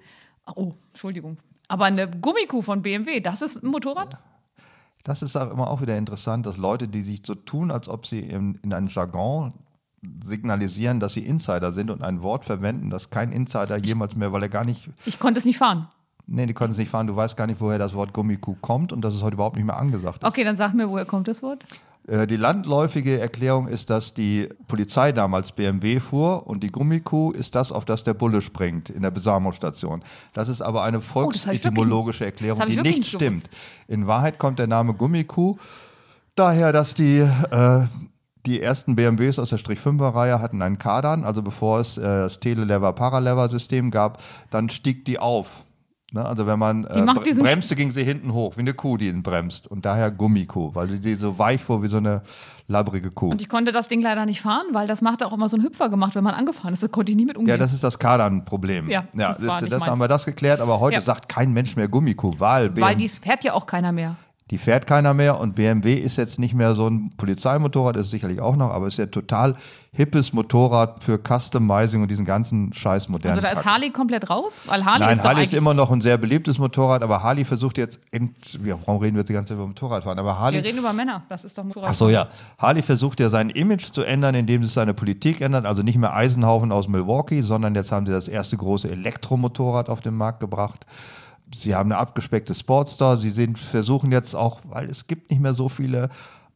oh, Entschuldigung. Aber eine Gummikuh von BMW, das ist ein Motorrad? Das ist auch immer auch wieder interessant, dass Leute, die sich so tun, als ob sie in, in einem Jargon signalisieren, dass sie Insider sind und ein Wort verwenden, das kein Insider jemals mehr, weil er gar nicht. Ich konnte es nicht fahren. Nee, die konnten es nicht fahren. Du weißt gar nicht, woher das Wort Gummikuh kommt und dass es heute überhaupt nicht mehr angesagt ist. Okay, dann sag mir, woher kommt das Wort? Äh, Die landläufige Erklärung ist, dass die Polizei damals BMW fuhr und die Gummikuh ist das, auf das der Bulle springt in der Besamungsstation. Das ist aber eine Oh, volksetymologische Erklärung, hab ich die nicht nicht stimmt. In Wahrheit kommt der Name Gummikuh daher, dass die, äh, die ersten BMWs aus der Strich-5er-Reihe hatten einen Kardan, also bevor es äh, das Telelever-Paralever-System gab, dann stieg die auf. Ne? Also wenn man äh, bremste, ging sie hinten hoch, wie eine Kuh, die ihn bremst. Und daher Gummikuh, weil sie die so weich fuhr wie so eine labbrige Kuh. Und ich konnte das Ding leider nicht fahren, weil das macht auch immer so einen Hüpfer gemacht, wenn man angefahren ist. Da konnte ich nie mit umgehen. Ja, das ist das Kardan-Problem. Ja, ja das das, war ist, nicht das meins. haben wir das geklärt, aber heute Ja. sagt kein Mensch mehr Gummikuh, weil, weil dies fährt ja auch keiner mehr. Die fährt keiner mehr und BMW ist jetzt nicht mehr so ein Polizeimotorrad, ist sicherlich auch noch, aber ist ja total hippes Motorrad für Customizing und diesen ganzen scheiß modernen Also da ist. Harley komplett raus, weil Harley Nein, ist Harley ist immer noch ein sehr beliebtes Motorrad, aber Harley versucht jetzt, ja, warum reden wir jetzt die ganze Zeit über Motorradfahren, aber Harley wir reden über Männer, das ist doch Motorrad. Ach so, ja. Harley versucht ja sein Image zu ändern, indem es seine Politik ändert. Also nicht mehr Eisenhaufen aus Milwaukee, sondern jetzt haben sie das erste große Elektromotorrad auf den Markt gebracht. Sie haben eine abgespeckte Sportster. Sie sind, versuchen jetzt auch, weil es gibt nicht mehr so viele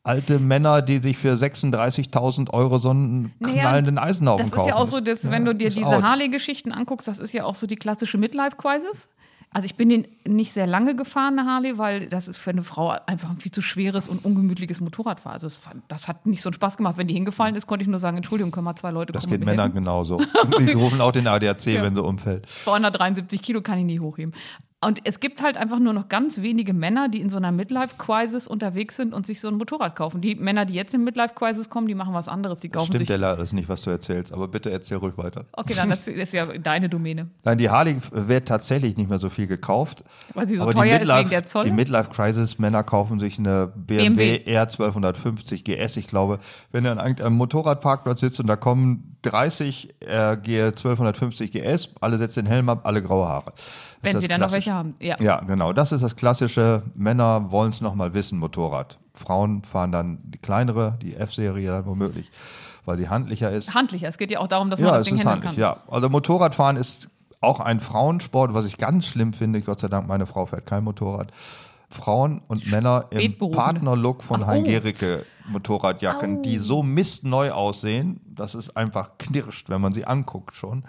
alte Männer, die sich für 36.000 Euro so einen Naja, knallenden Eisenhaufen Das ist kaufen. ja auch so, dass, wenn du dir diese. Harley-Geschichten anguckst, das ist ja auch so die klassische Midlife-Crisis. Also ich bin den nicht sehr lange gefahren, eine Harley, weil das ist für eine Frau einfach ein viel zu schweres und ungemütliches Motorrad war. Also es, das hat nicht so einen Spaß gemacht. Wenn die hingefallen ist, konnte ich nur sagen, Entschuldigung, können mal zwei Leute Das geht Männern helfen? genauso. (laughs) Die rufen auch den ADAC, wenn sie umfällt. 273 Kilo kann ich nie hochheben. Und es gibt halt einfach nur noch ganz wenige Männer, die in so einer Midlife-Crisis unterwegs sind und sich so ein Motorrad kaufen. Die Männer, die jetzt in Midlife-Crisis kommen, die machen was anderes. Die Das kaufen stimmt sich. ja leider das nicht, was du erzählst, aber bitte erzähl ruhig weiter. Okay, dann das ist ja deine Domäne. (laughs) Nein, die Harley wird tatsächlich nicht mehr so viel gekauft. Weil sie so aber teuer ist wegen der Zolle? Die Midlife Crisis Männer kaufen sich eine BMW, BMW. R1250 GS. Ich glaube, wenn du an irgendeinem Motorradparkplatz sitzt und da kommen 30 äh, G 1250 GS, alle setzen den Helm ab, alle graue Haare. Wenn sie dann noch welche haben. Ja. Ja, genau. Das ist das klassische Männer wollen es nochmal wissen, Motorrad. Frauen fahren dann die kleinere, die F-Serie dann womöglich, weil sie handlicher ist. Handlicher. Es geht ja auch darum, dass man Ja, das es Ding ist handlich, kann. ja. Also Motorradfahren ist auch ein Frauensport, was ich ganz schlimm finde. Gott sei Dank, meine Frau fährt kein Motorrad. Frauen und Männer im. Partnerlook von Ach, Hein oh. Gericke Motorradjacken, die so mistneu aussehen, dass es einfach knirscht, wenn man sie anguckt schon.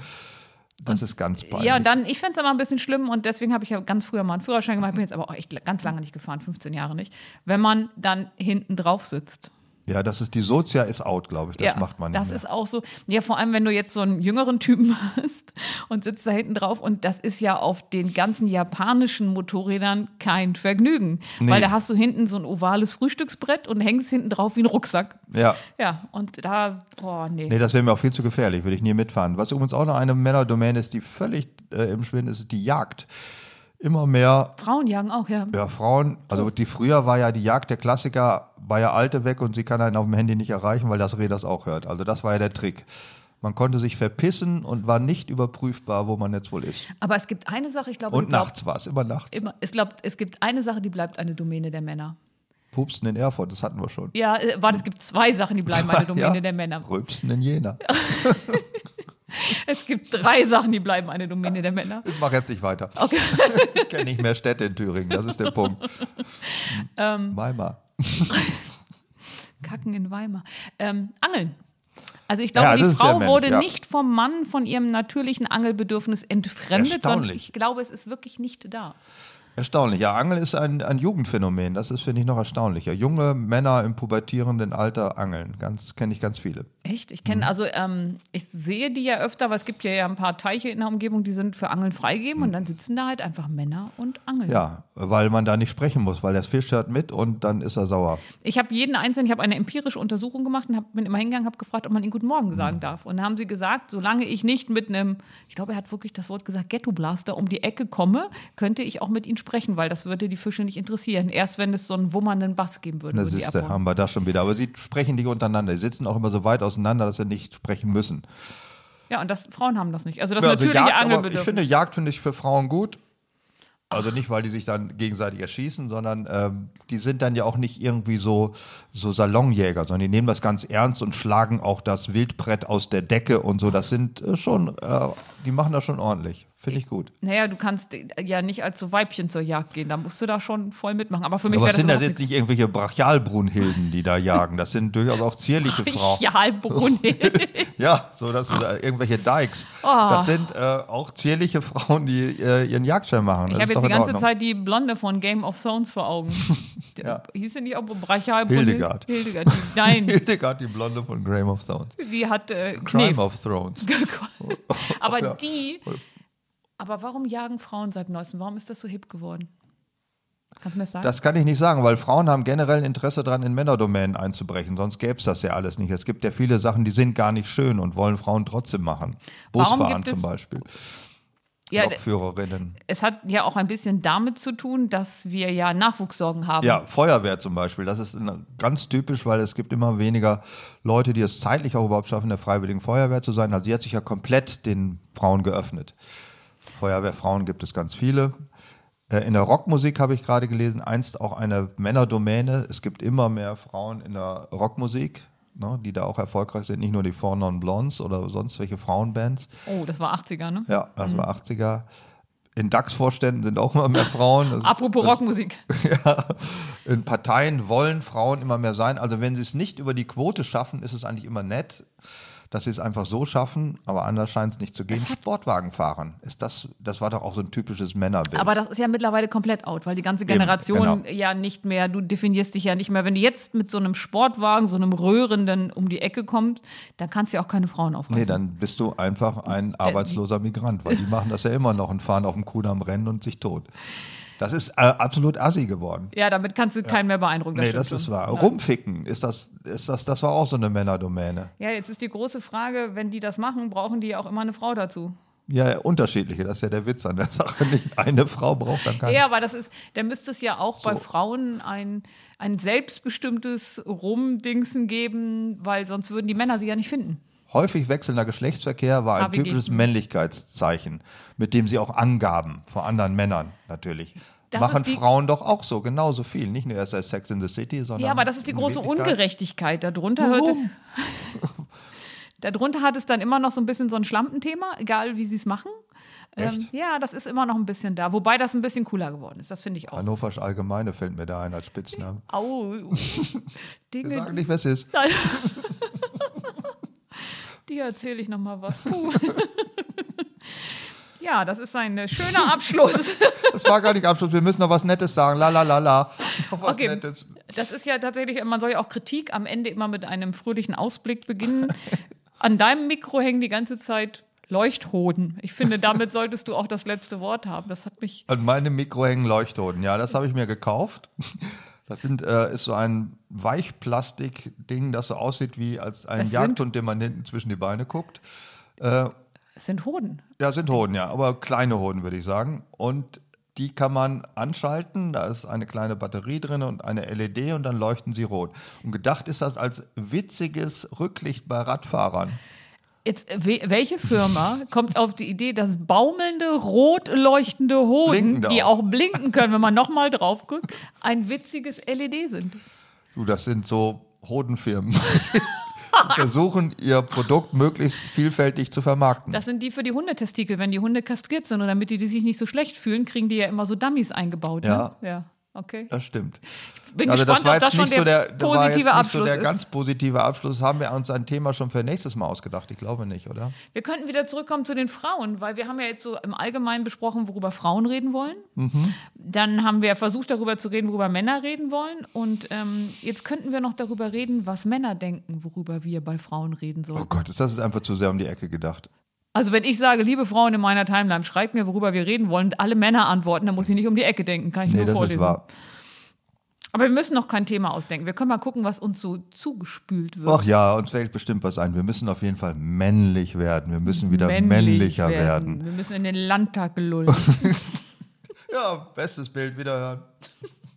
Das ist ganz peinlich. Ja, und dann, ich fände es aber ein bisschen schlimm und deswegen habe ich ja ganz früher mal einen Führerschein gemacht, bin jetzt aber auch echt ganz lange nicht gefahren, 15 Jahre nicht, wenn man dann hinten drauf sitzt. Ja, das ist die Sozia ist out, glaube ich. Das ja, macht man nicht Das mehr. ist auch so. Ja, vor allem, wenn du jetzt so einen jüngeren Typen (laughs) hast und sitzt da hinten drauf und das ist ja auf den ganzen japanischen Motorrädern kein Vergnügen. Nee. Weil da hast du hinten so ein ovales Frühstücksbrett und hängst hinten drauf wie ein Rucksack. ja. Ja, und da, boah, nee. Nee, das wäre mir auch viel zu gefährlich, würde ich nie mitfahren. Was übrigens auch noch eine Männerdomäne ist, die völlig äh, im Schwinden ist, ist die Jagd. Immer mehr Frauen jagen auch, ja. Ja, Frauen, also die früher war ja die Jagd der Klassiker, war ja alte weg und sie kann einen auf dem Handy nicht erreichen, weil das Reh das auch hört. Also das war ja der Trick. Man konnte sich verpissen und war nicht überprüfbar, wo man jetzt wohl ist. Aber es gibt eine Sache, ich glaube, Und nachts war es, immer nachts. Immer, ich glaube, es gibt eine Sache, die bleibt eine Domäne der Männer. Pupsen in Erfurt, das hatten wir schon. Ja, äh, warte, es gibt zwei Sachen, die bleiben eine Domäne Ja, der Männer. Rülpsen in Jena. (laughs) (laughs) Es gibt drei Sachen, die bleiben eine Domäne der Männer. Ich mache jetzt nicht weiter. Okay. Ich kenne nicht mehr Städte in Thüringen, das ist der Punkt. (laughs) Ähm. Weimar. (laughs) Kacken in Weimar. Ähm, Angeln. Also ich glaube, Ja, die Frau wurde ja. nicht vom Mann von ihrem natürlichen Angelbedürfnis entfremdet, sondern Erstaunlich. ich glaube, es ist wirklich nicht da. Erstaunlich. Ja, Angeln ist ein, ein Jugendphänomen. Das ist, finde ich, noch erstaunlicher. Junge Männer im pubertierenden Alter angeln. Ganz, kenne ich ganz viele. Echt? Ich Mhm. kenne, also ähm, ich sehe die ja öfter, aber es gibt ja, ja ein paar Teiche in der Umgebung, die sind für Angeln freigegeben und dann sitzen da halt einfach Männer und angeln. Mhm. Ja, weil man da nicht sprechen muss, weil der Fisch hört mit und dann ist er sauer. Ich habe jeden einzelnen, ich habe eine empirische Untersuchung gemacht und hab, bin immer hingegangen, habe gefragt, ob man ihn Guten Morgen sagen darf. Und dann haben sie gesagt, solange ich nicht mit einem, ich glaube, er hat wirklich das Wort gesagt, Ghetto-Blaster um die Ecke komme, könnte ich auch mit ihnen sprechen, weil das würde die Fische nicht interessieren. Erst wenn es so einen wummernden Bass geben würde. Da würden die siehste, abhauen. haben wir das schon wieder. Aber sie sprechen nicht untereinander. Die sitzen auch immer so weit auseinander, dass sie nicht sprechen müssen. Ja, und das, Frauen haben das nicht. Also das Ja, also natürliche Jagd, aber ich finde, Jagd finde ich für Frauen gut. Also nicht, weil die sich dann gegenseitig erschießen, sondern ähm, die sind dann ja auch nicht irgendwie so, so Salonjäger, sondern die nehmen das ganz ernst und schlagen auch das Wildbrett aus der Decke und so. Das sind äh, schon, äh, die machen das schon ordentlich. Finde ich gut. Naja, du kannst ja nicht als so Weibchen zur Jagd gehen. Da musst du da schon voll mitmachen. Aber für mich Aber sind das jetzt nicht irgendwelche Brachialbrunhilden, die da jagen. Das sind durchaus auch zierliche Frauen. Brachialbrunhild. (laughs) Ja, so das sind äh, irgendwelche Dykes. Oh. Das sind äh, auch zierliche Frauen, die äh, ihren Jagdschein machen. Ich Das habe ist jetzt die ganze Ordnung. Zeit die Blonde von Game of Thrones vor Augen. (laughs) Ja. Hieß sie nicht auch Brachialbrunhild? Hildegard. Hildegard. Die, nein, (laughs) Hildegard, die Blonde von Game of Thrones. die hat äh, Crime Knef. of Thrones. Aber Ja. die. Aber warum jagen Frauen seit neuestem? Warum ist das so hip geworden? Kannst du mir das sagen? Das kann ich nicht sagen, weil Frauen haben generell ein Interesse daran, in Männerdomänen einzubrechen. Sonst gäbe es das ja alles nicht. Es gibt ja viele Sachen, die sind gar nicht schön und wollen Frauen trotzdem machen. Busfahren zum Beispiel. ja, Lokführerinnen. es hat ja auch ein bisschen damit zu tun, dass wir ja Nachwuchssorgen haben. Ja, Feuerwehr zum Beispiel. Das ist ganz typisch, weil es gibt immer weniger Leute, die es zeitlich auch überhaupt schaffen, in der Freiwilligen Feuerwehr zu sein. Also die hat sich ja komplett den Frauen geöffnet. Feuerwehrfrauen gibt es ganz viele. Äh, In der Rockmusik habe ich gerade gelesen, einst auch eine Männerdomäne. Es gibt immer mehr Frauen in der Rockmusik, ne, die da auch erfolgreich sind. Nicht nur die Four Non Blondes oder sonst welche Frauenbands. Oh, das war 80er, ne? Ja, das war 80er. In DAX-Vorständen sind auch immer mehr Frauen. Das ist- Apropos das- Rockmusik. (laughs) ja, in Parteien wollen Frauen immer mehr sein. Also wenn sie es nicht über die Quote schaffen, ist es eigentlich immer nett, dass sie es einfach so schaffen, aber anders scheint es nicht zu gehen. Sportwagen fahren, ist das, das war doch auch so ein typisches Männerbild. Aber das ist ja mittlerweile komplett out, weil die ganze Generation genau. ja nicht mehr, du definierst dich ja nicht mehr. Wenn du jetzt mit so einem Sportwagen, so einem Röhrenden um die Ecke kommst, dann kannst du ja auch keine Frauen aufreißen. nee, dann bist du einfach ein arbeitsloser Migrant, weil die machen das ja immer noch und fahren auf dem Kudamm rennen und sich tot. Das ist äh, absolut assi geworden. ja, damit kannst du keinen mehr beeindrucken. nee, stimmt das ist schon. wahr. Ja. Rumficken, ist das, ist das, das war auch so eine Männerdomäne. Ja, jetzt ist die große Frage, wenn die das machen, brauchen die ja auch immer eine Frau dazu. Ja, unterschiedliche, das ist ja der Witz an der Sache. Nicht eine Frau braucht dann keine. Ja, aber das ist, da müsste es ja auch bei So. Frauen ein, ein selbstbestimmtes Rumdingsen geben, weil sonst würden die Männer sie ja nicht finden. Häufig wechselnder Geschlechtsverkehr war ein HWG. typisches Männlichkeitszeichen, mit dem sie auch angaben vor anderen Männern natürlich. Das Machen Frauen doch auch so, genauso viel. Nicht nur erst als Sex in the City, sondern. Ja, aber das ist die große Ungerechtigkeit. Darunter hört es. (laughs) Darunter hat es dann immer noch so ein bisschen so ein Schlampenthema, egal wie sie es machen. Ähm, ja, das ist immer noch ein bisschen da. Wobei das ein bisschen cooler geworden ist. Das finde ich auch. Hannovers Allgemeine fällt mir da ein als Spitzname. Au. Wir (laughs) Dinge, sagen nicht, wer es ist. Nein. (laughs) Die erzähle ich noch mal was. Puh. (laughs) Ja, das ist ein äh, schöner Abschluss. (laughs) Das war gar nicht Abschluss. Wir müssen noch was Nettes sagen. La la la la. Noch was Okay. Nettes. Das ist ja tatsächlich, man soll ja auch Kritik am Ende immer mit einem fröhlichen Ausblick beginnen. (laughs) An deinem Mikro hängen die ganze Zeit Leuchthoden. Ich finde, damit solltest du auch das letzte Wort haben. Das hat mich. An meinem Mikro hängen Leuchthoden. Ja, das habe ich mir gekauft. Das sind, äh, ist so ein Weichplastik-Ding, das so aussieht wie als ein Das Jagdhund, dem man hinten zwischen die Beine guckt. Äh, Es sind Hoden. Ja, sind Hoden, ja, aber kleine Hoden, würde ich sagen. Und die kann man anschalten. Da ist eine kleine Batterie drin und eine LED und dann leuchten sie rot. Und gedacht ist das als witziges Rücklicht bei Radfahrern. Jetzt, äh, we welche Firma kommt auf die Idee, dass baumelnde, rot leuchtende Hoden, die auch. auch blinken können, wenn man nochmal drauf guckt, ein witziges LED sind? Du, das sind so Hodenfirmen. (laughs) Die versuchen, ihr Produkt möglichst vielfältig zu vermarkten. Das sind die für die Hundetestikel, wenn die Hunde kastriert sind und damit die, die sich nicht so schlecht fühlen, kriegen die ja immer so Dummies eingebaut. Ja. Ne? Ja. Okay. Das stimmt. Bin also das gespannt, war das jetzt schon nicht so der das war jetzt nicht so Abschluss der ist. ganz positive Abschluss. Haben wir uns ein Thema schon für nächstes Mal ausgedacht? Ich glaube nicht, oder? Wir könnten wieder zurückkommen zu den Frauen, weil wir haben ja jetzt so im Allgemeinen besprochen, worüber Frauen reden wollen. Mhm. Dann haben wir versucht, darüber zu reden, worüber Männer reden wollen. Und ähm, jetzt könnten wir noch darüber reden, was Männer denken, worüber wir bei Frauen reden sollen. Oh Gott, das ist einfach zu sehr um die Ecke gedacht. Also wenn ich sage, liebe Frauen in meiner Timeline, schreibt mir, worüber wir reden wollen, und alle Männer antworten, dann muss ich nicht um die Ecke denken, kann ich Nee, nur das vorlesen. ist wahr. Aber wir müssen noch kein Thema ausdenken. Wir können mal gucken, was uns so zugespült wird. Ach ja, uns fällt bestimmt was ein. Wir müssen auf jeden Fall männlich werden. Wir müssen wieder Männlich männlicher werden. Wir müssen in den Landtag gelullen. (laughs) Ja, bestes Bild, wiederhören.